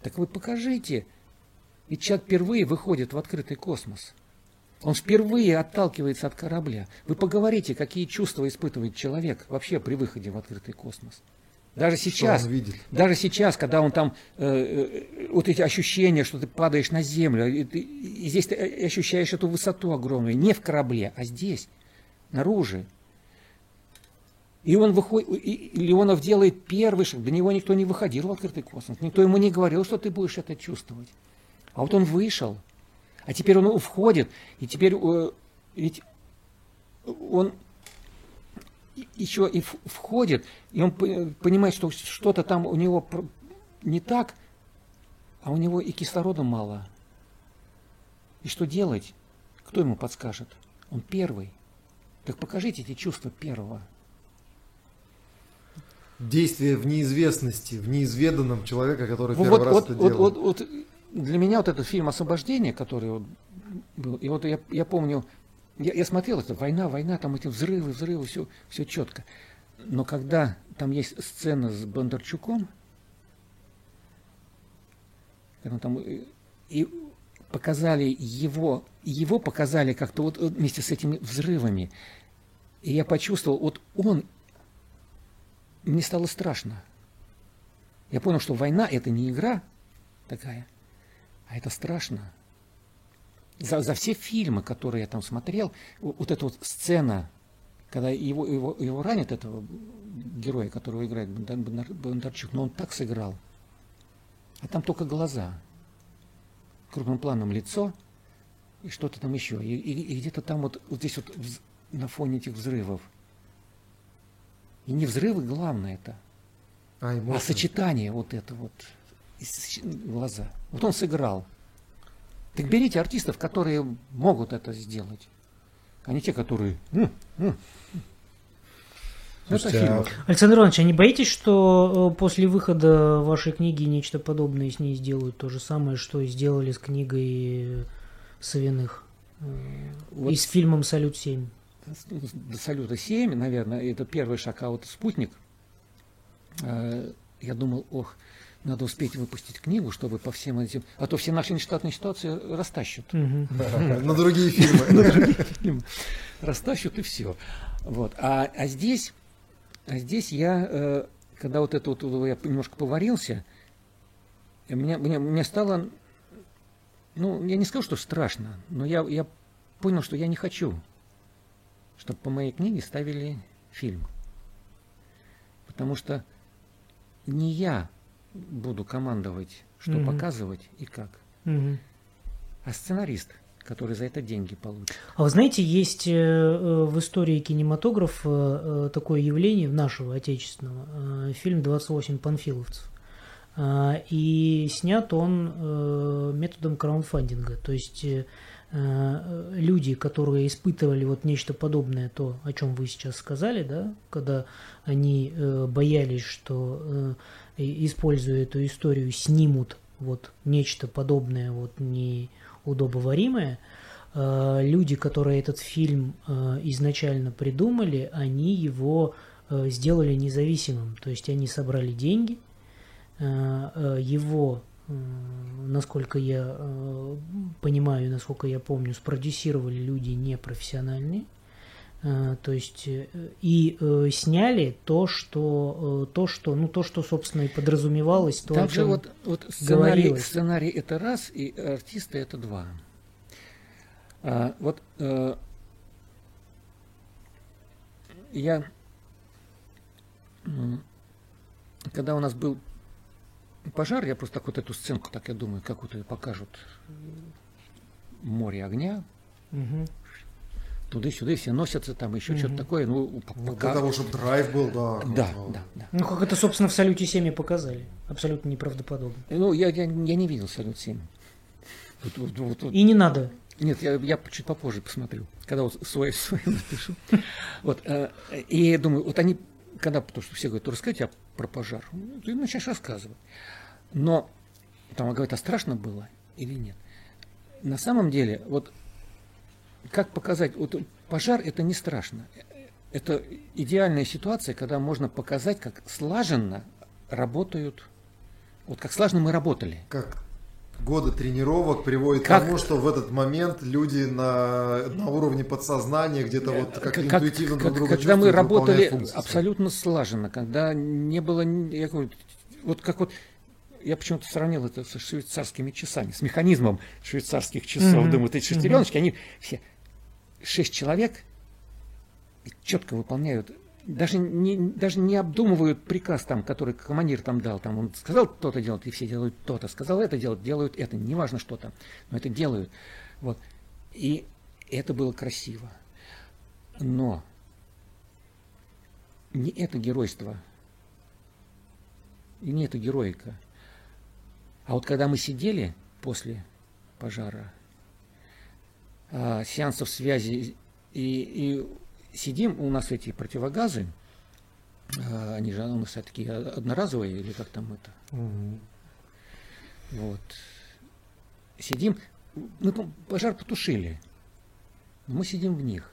так вы покажите. Ведь человек впервые выходит в открытый космос. Он впервые отталкивается от корабля. Вы поговорите, какие чувства испытывает человек вообще при выходе в открытый космос. Даже сейчас, даже сейчас, когда он там, э, э, вот эти ощущения, что ты падаешь на землю, и, ты, и здесь ты ощущаешь эту высоту огромную, не в корабле, а здесь, наружу. И он выходит, и Леонов делает первый шаг, до него никто не выходил в открытый космос, никто ему не говорил, что ты будешь это чувствовать. А вот он вышел, а теперь он входит, и теперь э, ведь он еще и входит, и он понимает, что что-то там у него не так, а у него и кислорода мало. И что делать? Кто ему подскажет? Он первый. Так покажите эти чувства первого действие в неизвестности, в неизведанном человека, который первый вот, раз вот, это вот, делает. Вот, вот, для меня вот этот фильм «Освобождение», который вот был, и вот я, я помню, я, я смотрел это, война, война, там эти взрывы, взрывы, все, все четко. Но когда там есть сцена с Бондарчуком, когда там и показали его, его показали как-то вот вместе с этими взрывами, и я почувствовал, вот он мне стало страшно. Я понял, что война это не игра такая, а это страшно. За, за все фильмы, которые я там смотрел, вот эта вот сцена, когда его, его, его ранят, этого героя, которого играет Бондарчук, но он так сыграл. А там только глаза, крупным планом лицо и что-то там еще. И, и, и где-то там вот, вот здесь вот на фоне этих взрывов – и не взрывы главное это, а, а сочетание вот это вот глаза. Вот он сыграл. Так берите артистов, которые могут это сделать, а не те, которые... Слушайте, это а... Александр Иванович, а не боитесь, что э, после выхода вашей книги нечто подобное с ней сделают? То же самое, что и сделали с книгой Савиных э, вот. и с фильмом «Салют-7»? До салюта 7, наверное, это первый шаг, а вот спутник, э, я думал, ох, надо успеть выпустить книгу, чтобы по всем этим... А то все наши нештатные ситуации растащут. На другие фильмы. Растащут и все. Вот. А, а здесь, а здесь я, э, когда вот это вот я немножко поварился, мне, мне, мне стало, ну, я не скажу, что страшно, но я, я понял, что я не хочу чтобы по моей книге ставили фильм. Потому что не я буду командовать, что угу. показывать и как, угу. а сценарист, который за это деньги получит. А вы знаете, есть э, э, в истории кинематографа э, такое явление нашего отечественного, фильм «28 панфиловцев». И снят он методом краудфандинга, то есть люди, которые испытывали вот нечто подобное, то, о чем вы сейчас сказали, да, когда они э, боялись, что э, используя эту историю, снимут вот нечто подобное, вот неудобоваримое, э, люди, которые этот фильм э, изначально придумали, они его э, сделали независимым, то есть они собрали деньги, э, э, его насколько я э, понимаю, насколько я помню, спродюсировали люди непрофессиональные. Э, то есть э, и сняли то, что то, что, ну то, что собственно и подразумевалось, то, Там же вот, вот сценарий, сценарий это раз, и артисты это два. А, вот э, я, когда у нас был пожар, я просто так вот эту сценку, так я думаю, какую-то покажут море огня. Угу. Туда-сюда все носятся, там еще угу. что-то такое. Ну, ну пока... Для того, чтобы драйв был, да. Да, да, да. Ну, как это, собственно, в «Салюте 7» показали. Абсолютно неправдоподобно. Ну, я, я, я не видел «Салют 7». Вот, вот, вот, вот. И не надо. Нет, я, я чуть попозже посмотрю, когда вот свой, свой напишу. Вот, э, и я думаю, вот они, когда, потому что все говорят, расскажите про пожар. Ну, ты начинаешь рассказывать. Но там говорит, а страшно было или нет? На самом деле, вот как показать, вот пожар это не страшно. Это идеальная ситуация, когда можно показать, как слаженно работают, вот как слаженно мы работали. Как годы тренировок приводит как, к тому, что в этот момент люди на, на уровне подсознания где-то вот как, как интуитивно друг друга Когда мы работали абсолютно слаженно, когда не было, я говорю, вот как вот я почему-то сравнил это со швейцарскими часами, с механизмом швейцарских часов. Mm-hmm. Думаю, эти шестереночки, mm-hmm. они все шесть человек четко выполняют, даже не, даже не обдумывают приказ там, который командир там дал. Там он сказал то-то делать, и все делают то-то. Сказал это делать, делают это. Неважно, что там, но это делают. Вот. И это было красиво. Но не это геройство, и не это героика. А вот когда мы сидели после пожара, а, сеансов связи, и, и сидим, у нас эти противогазы, а, они же у нас такие одноразовые, или как там это. Угу. Вот. Сидим, мы пожар потушили, но мы сидим в них,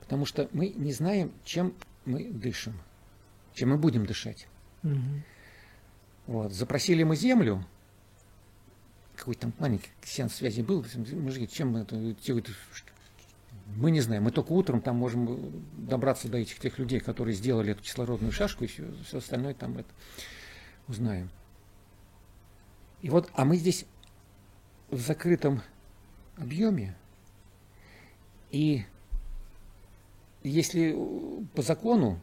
потому что мы не знаем, чем мы дышим, чем мы будем дышать. Угу. Вот. Запросили мы землю, какой-то там маленький сеанс связи был, мужики, чем мы это, мы не знаем, мы только утром там можем добраться до этих тех людей, которые сделали эту кислородную шашку, и все, все остальное там это узнаем. И вот, а мы здесь в закрытом объеме, и если по закону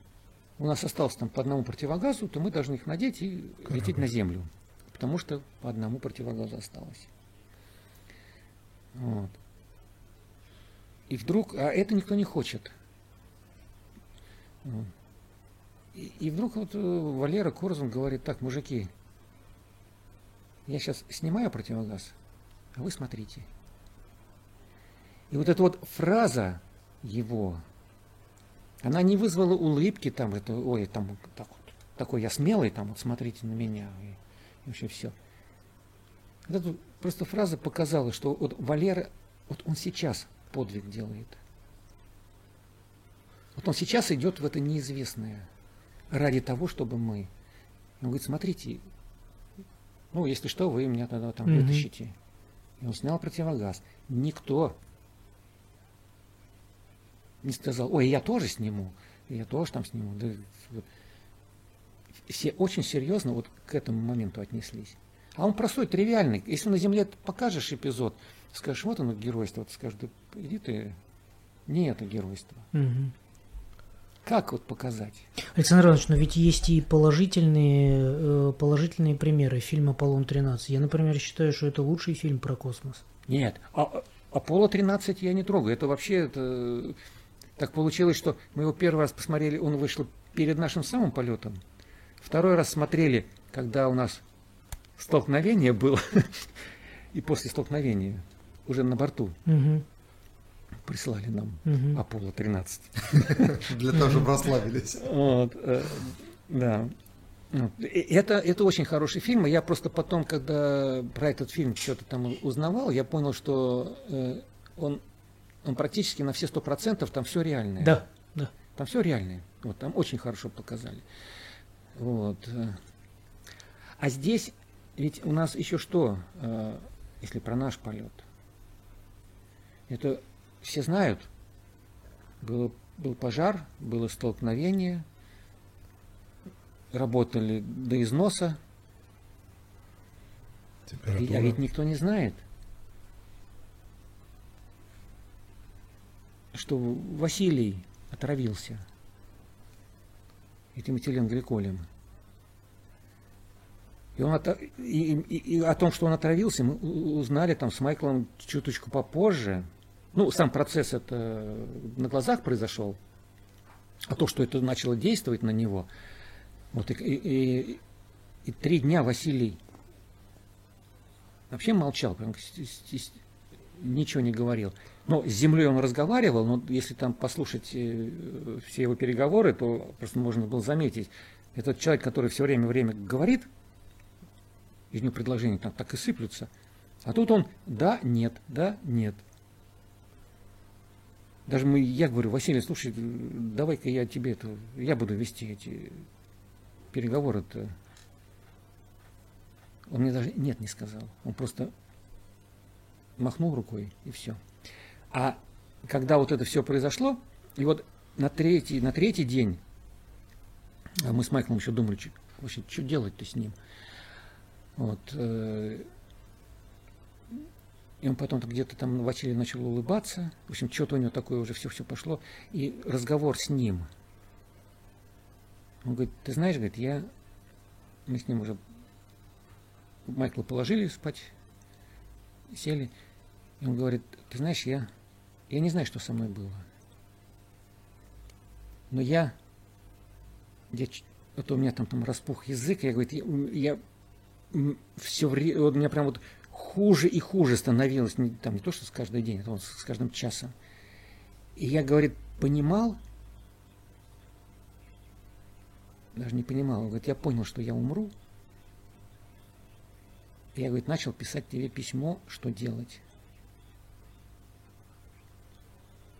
у нас осталось там по одному противогазу, то мы должны их надеть и Корабль. лететь на землю. Потому что по одному противогазу осталось. Вот. И вдруг, а это никто не хочет. И, и вдруг вот э, Валера Корзун говорит, так, мужики, я сейчас снимаю противогаз, а вы смотрите. И вот эта вот фраза его, она не вызвала улыбки там, это, ой, там так вот, такой я смелый, там вот смотрите на меня, и, и вообще все. Вот эта просто фраза показала, что вот Валера, вот он сейчас подвиг делает. Вот он сейчас идет в это неизвестное ради того, чтобы мы. Он говорит, смотрите, ну, если что, вы меня тогда там mm-hmm. вытащите. И он снял противогаз. Никто не сказал, ой, я тоже сниму, я тоже там сниму. Да. Все очень серьезно вот к этому моменту отнеслись. А он простой, тривиальный. Если на земле покажешь эпизод, скажешь, вот оно геройство, ты скажешь, да иди ты, не это геройство. Угу. Как вот показать? Александр Иванович, но ведь есть и положительные, э, положительные примеры фильма «Аполлон-13». Я, например, считаю, что это лучший фильм про космос. Нет, а, «Аполло-13» я не трогаю. Это вообще это так получилось, что мы его первый раз посмотрели, он вышел перед нашим самым полетом. Второй раз смотрели, когда у нас столкновение было, и после столкновения. Уже на борту Мгм. прислали нам Мгм. Аполло-13. Для того, чтобы расслабились. Э, да. Это, это очень хороший фильм. и Я просто потом, когда про этот фильм что-то там узнавал, я понял, что э, он, он практически на все сто процентов там все реальное. Да, да. Там все реальное. Вот, там очень хорошо показали. Вот. э. А здесь ведь у нас еще что, если про наш полет? Это все знают. Было, был пожар, было столкновение, работали до износа, а Температура. ведь никто не знает, что Василий отравился этим этиленгликолем. И, он ото- и, и- и о том, что он отравился, мы узнали там с Майклом чуточку попозже. Ну, сам процесс это на глазах произошел. А то, что это начало действовать на него, вот и, и- и- три дня Василий вообще молчал, прям ничего не говорил. Но с землей он разговаривал, но если там послушать э, все его переговоры, то просто можно было заметить, этот человек, который все время время говорит, из него предложения там так и сыплются, а тут он да, нет, да, нет. Даже мы, я говорю, Василий, слушай, давай-ка я тебе это, я буду вести эти переговоры-то. Он мне даже нет не сказал. Он просто махнул рукой и все. А когда вот это все произошло, и вот на третий, на третий день а мы с Майклом еще думали, что, что делать-то с ним. Вот. И он потом где-то там Василий начал улыбаться. В общем, что-то у него такое уже все-все пошло. И разговор с ним. Он говорит, ты знаешь, говорит, я... Мы с ним уже Майкла положили спать, сели. И он говорит, ты знаешь, я, я не знаю, что со мной было. Но я, я ч- вот у меня там, там распух язык, я, говорит, я, все время, вот у меня прям вот хуже и хуже становилось, не, там не то, что с каждый день, вот с каждым часом. И я, говорит, понимал, даже не понимал, он говорит, я понял, что я умру, я, говорит, начал писать тебе письмо, что делать.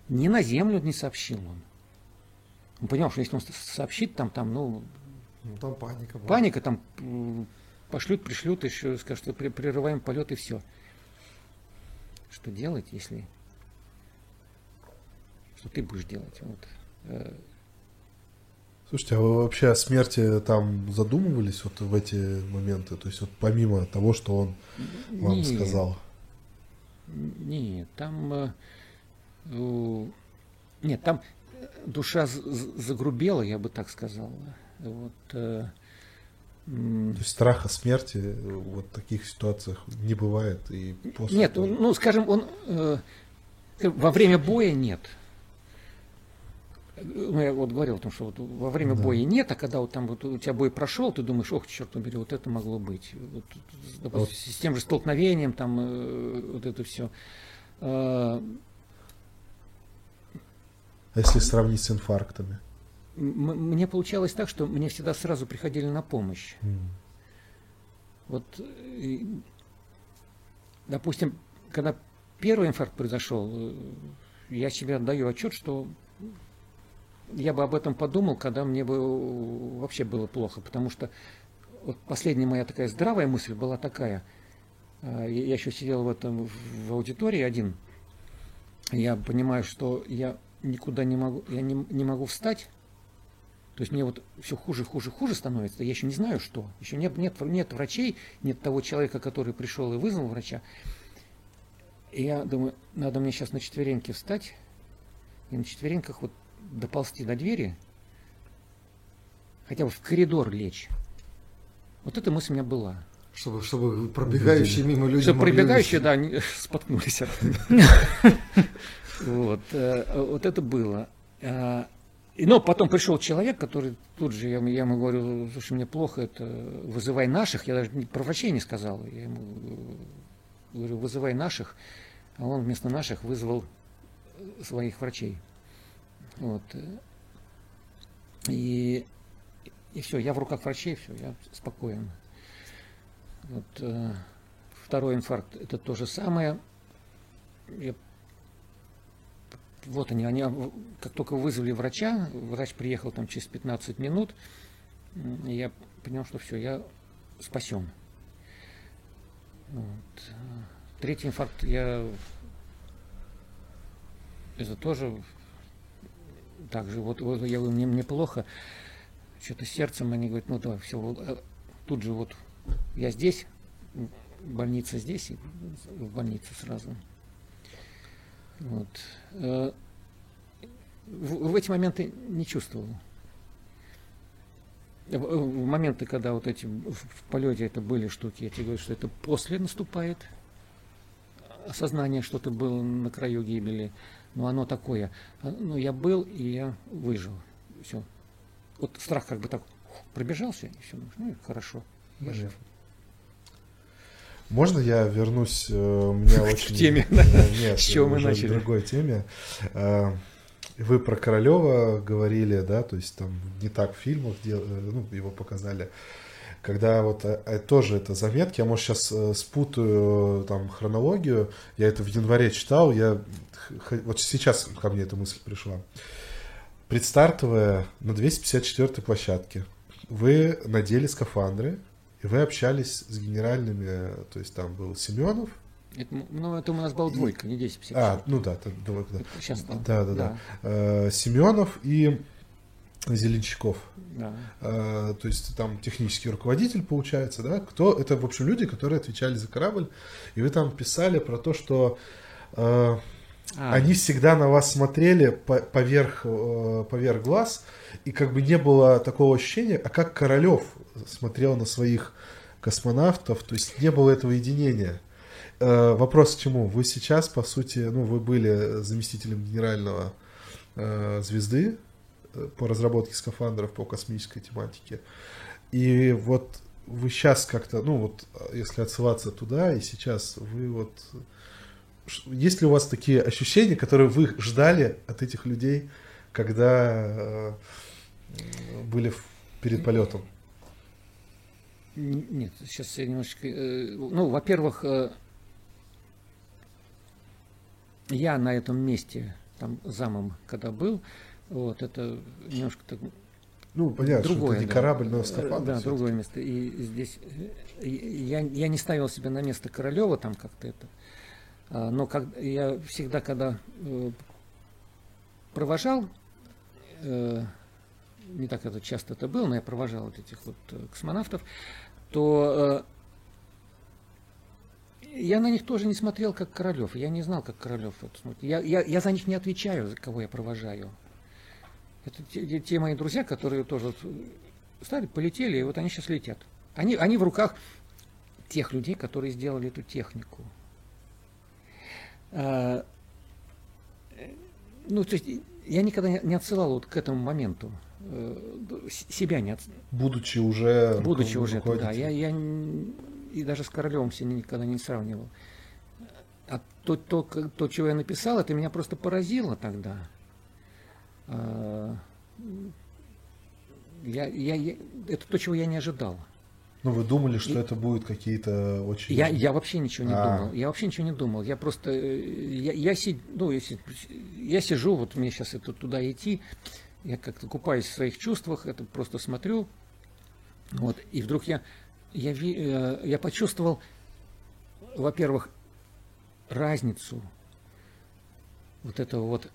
Ни на землю не сообщил он. Он понял, что если он сообщит там, там, ну, Ну, там паника. была. паника, там пошлют, пришлют, еще скажут, что прерываем полет и все. Что делать, если... Что ты будешь делать? Вот. Э, Слушайте, а вы вообще о смерти там задумывались вот в эти моменты? То есть вот помимо того, что он вам не, сказал? Нет, там... э, Нет, там душа загрубела, я бы так сказал. Вот, э, То есть страха смерти в вот таких ситуациях не бывает и после Нет, тоже. ну, скажем, он э, во время боя нет. Ну, я вот говорил о том, что вот во время Да. боя нет, а когда вот там вот у тебя бой прошел, ты думаешь, ох, черт побери, вот это могло быть. Вот, допустим, Вот. С тем же столкновением, там, э, вот это все. А если сравнить с инфарктами? Мне получалось так, что мне всегда сразу приходили на помощь. М. Вот, э, допустим, когда первый инфаркт произошел, э, я себе отдаю отчет, что я бы об этом подумал, когда мне бы э, вообще было плохо, потому что вот последняя моя такая здравая мысль была такая. я еще сидел в этом в аудитории один. Я понимаю, что я никуда не могу, я не, не могу встать. То есть мне вот все хуже, хуже, хуже становится. Я еще не знаю, что. Еще нет, нет, нет врачей, нет того человека, который пришел и вызвал врача. И я думаю, надо мне сейчас на четвереньки встать и на четвереньках вот доползти до двери, хотя бы в коридор лечь. Вот эта мысль у меня была. Чтобы, чтобы пробегающие мимо люди прибегающие, увидеть. да, не- споткнулись. Вот, э, вот это было. И, Но потом пришел человек, который тут же, я, я ему говорю, слушай, мне плохо, это вызывай наших, я даже про врачей не сказал, я ему э, говорю, вызывай наших, а он вместо наших вызвал своих врачей. Вот. И, и все, я в руках врачей, все, я спокоен. Вот, э, второй инфаркт это то же самое. Я, вот они, они, как только вызвали врача, врач приехал там через 15 минут, и я понял, что все, я спасен. Вот. Третий инфаркт я это тоже так же, вот, вот я мне, мне плохо, что-то сердцем, они говорят, ну да, все, э, тут же вот я здесь, больница здесь, и в больницу сразу. Вот. Э, в, в эти моменты не чувствовал. В моменты, когда вот эти в полете это были штуки, я тебе говорю, что это после наступает осознание, что ты был на краю гибели. Но оно такое. Ну, я был, и я выжил. Все. Вот страх как бы так пробежался, и все. Ну, хорошо, я жив. Можно я вернусь? Э, у меня очень... К теме. Нет, С чего мы начали? Другой теме. Э, вы про Королева говорили, да, то есть там не так в фильмах. Э, ну, его показали. Когда вот тоже это заметки, я, может, сейчас спутаю там хронологию, я это в январе читал, я вот сейчас ко мне эта мысль пришла. Предстартовая на 254 площадке, вы надели скафандры, и вы общались с генеральными, то есть там был Семенов. Это, ну, это у нас была двойка, не 10 А, ну да, это двойка, да. Сейчас да, да, да. да. Э, Семенов и Зеленщиков. Да. Э, то есть там технический руководитель получается, да? Кто? Это, в общем, люди, которые отвечали за корабль. И вы там писали про то, что э, а. они всегда на вас смотрели по поверх, э, поверх глаз, и как бы не было такого ощущения, а как Королев смотрел на своих космонавтов, то есть не было этого единения. Э, вопрос к чему? Вы сейчас, по сути, ну, вы были заместителем генерального э, звезды э, по разработке скафандров по космической тематике. И вот вы сейчас как-то, ну вот, если отсылаться туда, и сейчас вы вот... Есть ли у вас такие ощущения, которые вы ждали от этих людей, когда были перед полетом? Нет, сейчас я немножечко... Э, ну, во-первых, э, я на этом месте, там, замом, когда был, вот, это немножко так... Ну, понятно, другое, что это не да. корабль, но скафандр. Да, другое место. И здесь я, я не ставил себя на место Королева там как-то это. А, но как, я всегда, когда э, провожал, не так это часто это было, но я провожал вот этих вот космонавтов, то э, я на них тоже не смотрел, как Королев. Я не знал, как Королев смотрит. Я, я, я за них не отвечаю, за кого я провожаю. Это те, те мои друзья, которые тоже вот стали, полетели, и вот они сейчас летят. Они, они в руках тех людей, которые сделали эту технику. А, ну, то есть я никогда не отсылал вот к этому моменту. Э, себя не. Будучи уже Будучи уже, да. Я, я и даже с Королевым себя никогда не сравнивал. А то, то, то, чего я написал, это меня просто поразило тогда. А, я, я, я, это то, чего я не ожидал. Ну, вы думали, что и... это будет какие-то очень... Я, я вообще ничего не а. думал. Я вообще ничего не думал. Я просто... Э, я, я, си... ну, я, си... я сижу, вот мне сейчас это туда идти, я как-то купаюсь в своих чувствах, это просто смотрю, вот, и вдруг я, я, э, я почувствовал, во-первых, разницу вот этого вот,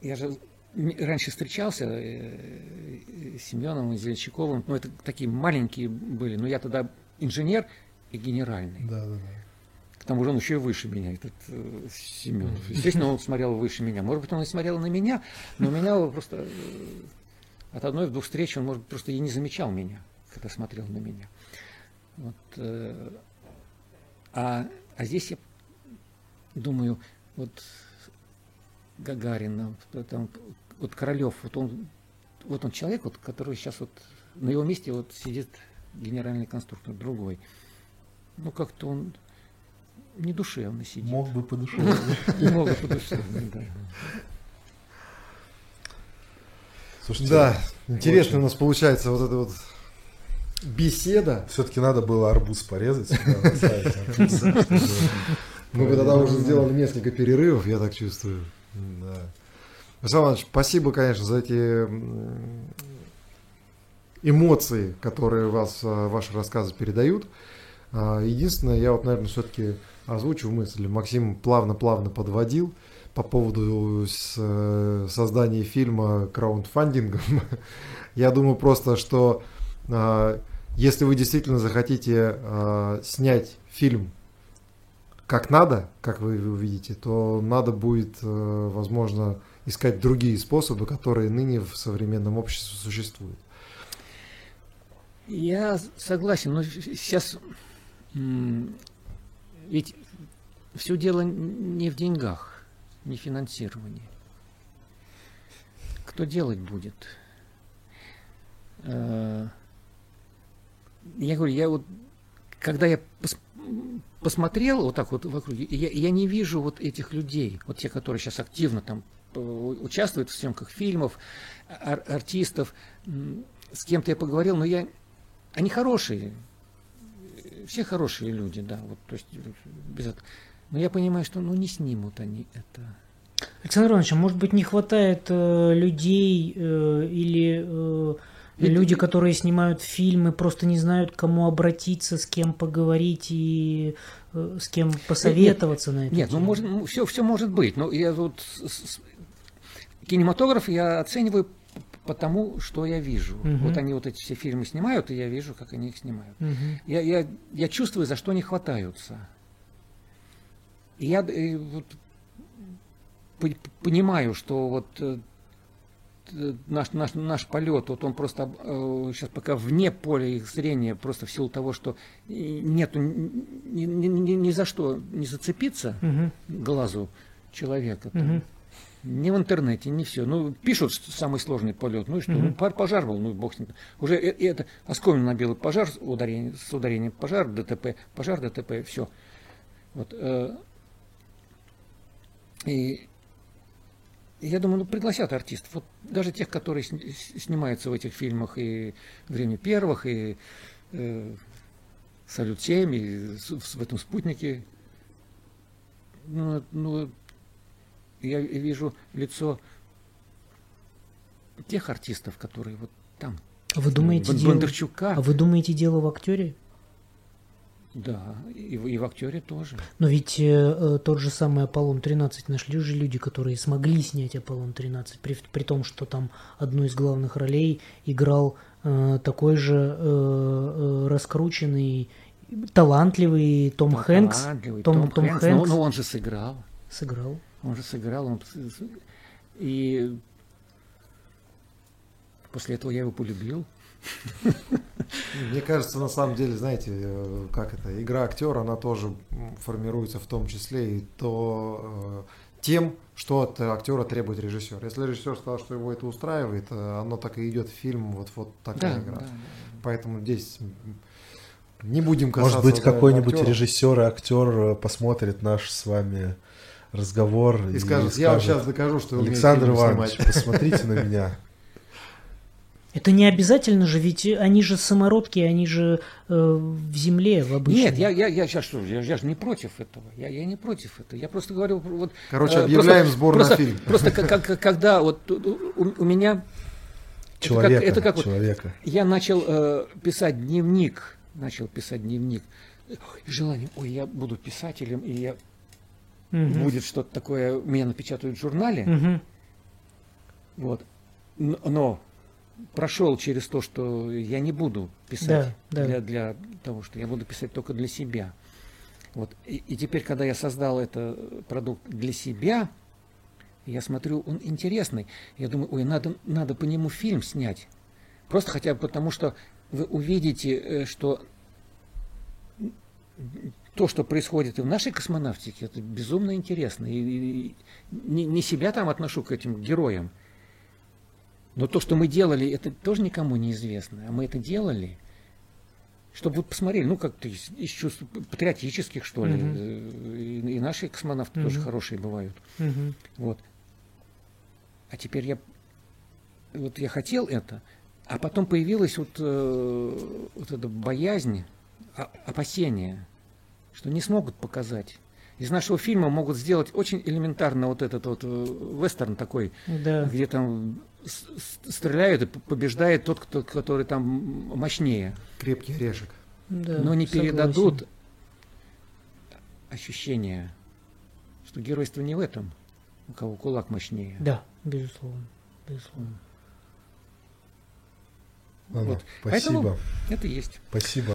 я же раньше встречался э, с Семеновым и Зеленщиковым, ну, это такие маленькие были, но я тогда инженер и генеральный. Да, да, да. К тому же он еще и выше меня, этот э, Семенов. Естественно, он смотрел выше меня. Может быть, он и смотрел на меня, но меня просто э, от одной в двух встреч он, может быть, просто и не замечал меня, когда смотрел на меня. Вот, э, а, а здесь я думаю, вот Гагарин, там, вот Королев, вот он, вот он человек, вот, который сейчас вот на его месте вот сидит генеральный конструктор, другой. Ну, как-то он недушевно сидит. Мог бы подушевно. Мог бы подушевно, да. Слушайте, да, интересно у нас получается вот эта вот беседа. Все-таки надо было арбуз порезать. Мы бы тогда уже сделали несколько перерывов, я так чувствую. Александр спасибо, конечно, за эти эмоции, которые вас, а, ваши рассказы передают. А, единственное, я вот, наверное, все-таки озвучу мысль. Максим плавно-плавно подводил по поводу э, создания фильма краундфандингом. Я думаю просто, что а, если вы действительно захотите снять фильм как надо, как вы увидите, то надо будет, э, возможно, искать другие способы, которые ныне в современном обществе существуют. Я согласен, но сейчас ведь все дело не в деньгах, не в финансировании. Кто делать будет? Э, я говорю, я вот, когда я посмотрел вот так вот вокруг, я, я не вижу вот этих людей, вот те, которые сейчас активно там э, участвуют в съемках фильмов, ар артистов, с кем-то я поговорил, но я, они хорошие, все хорошие люди, да, вот, то есть без этого. Но я понимаю, что ну не снимут они это. Александр Иванович, а может быть не хватает э, людей э, или э, и люди, которые снимают фильмы, просто не знают, к кому обратиться, с кем поговорить и э, с кем посоветоваться нет, на это. Нет, ну, может, ну все, все может быть. Но я вот с, с, кинематограф я оцениваю по тому, что я вижу. Угу. Вот они вот эти все фильмы снимают, и я вижу, как они их снимают. Угу. Я, я, я чувствую, за что они хватаются. И я и вот, понимаю, что вот э, наш, наш, наш полет, вот он просто э, сейчас пока вне поля их зрения, просто в силу того, что нету ни, ни, ни, ни за что не зацепиться угу. глазу человека. Угу. Ни в интернете, не все. Ну, пишут самый сложный полет. Ну и что? Угу. Ну, пожар был, ну бог с ним. Уже это оскомин на белый пожар ударение, с ударением пожар, ДТП, пожар, ДТП, все. Вот. Э, и я думаю, ну пригласят артистов. Вот даже тех, которые снимаются в этих фильмах и «Время первых», и э, «Салют-7», и в этом «Спутнике». Ну, ну, я вижу лицо тех артистов, которые вот там. А вы думаете, Бондарчука. Дело... А вы думаете, дело в актере? Да, и, и в актере тоже. Но ведь э, э тот же самый Аполлон-13 нашли же люди, которые смогли снять Аполлон-13, при, при том, что там одну из главных ролей играл э, такой же э, э, раскрученный, талантливый Том Хэнкс. Талантливый Том, Том, Том Хэнкс. Хэнкс. Но, но он же сыграл. Сыграл. Он же сыграл. Он... И после этого я его полюбил. Мне кажется, на самом деле, знаете, э, как это, игра актера, она тоже формируется в том числе и то э, тем, что от актера требует режиссер. Если режиссер сказал, что его это устраивает, э, оно так и идет в фильм, вот, вот такая да, игра. Да, да, Поэтому здесь не будем касаться. Может быть, какой-нибудь режиссер и актер посмотрит наш с вами разговор и, и скажет, я вам сейчас докажу, что Александр Иванович, посмотрите на меня. Это не обязательно же, ведь они же самородки, они же э, в земле в обычном. Нет, я, я, я сейчас что, я, я же не против этого. Я, я не против этого. Я просто говорю, вот. Короче, э, объявляем просто, сбор просто, на фильм. Просто как, когда вот у, у меня человека, это как, это как человека. Вот, я начал э, писать дневник, начал писать дневник. Желание, ой, я буду писателем, и я угу. будет что-то такое, меня напечатают в журнале. Угу. Вот. Но прошел через то, что я не буду писать да, для, да. для того, что я буду писать только для себя. Вот. И, и теперь, когда я создал этот продукт для себя, я смотрю, он интересный. Я думаю, ой, надо, надо по нему фильм снять. Просто хотя бы потому, что вы увидите, э, что то, что происходит и в нашей космонавтике, это безумно интересно. И, и не, не себя там отношу к этим героям, но то, что мы делали, это тоже никому не известно. А мы это делали. чтобы вот посмотрели, ну, как-то из, из чувств патриотических, что ли. Э, И, и наши космонавты Мгм. тоже хорошие бывают. Мгм. Вот. А теперь я вот я хотел это, а потом появилась вот, э, вот эта боязнь, о- опасение, что не смогут показать. Из нашего фильма могут сделать очень элементарно вот этот вот э, вестерн такой, Да. где там стреляют и побеждает тот, кто, который там мощнее. Крепкий орешек. да, но не согласен. передадут ощущение, что геройство не в этом, у кого кулак мощнее. Да, безусловно. Безусловно. Ладно, Вот. спасибо. Поэтому это есть. Спасибо.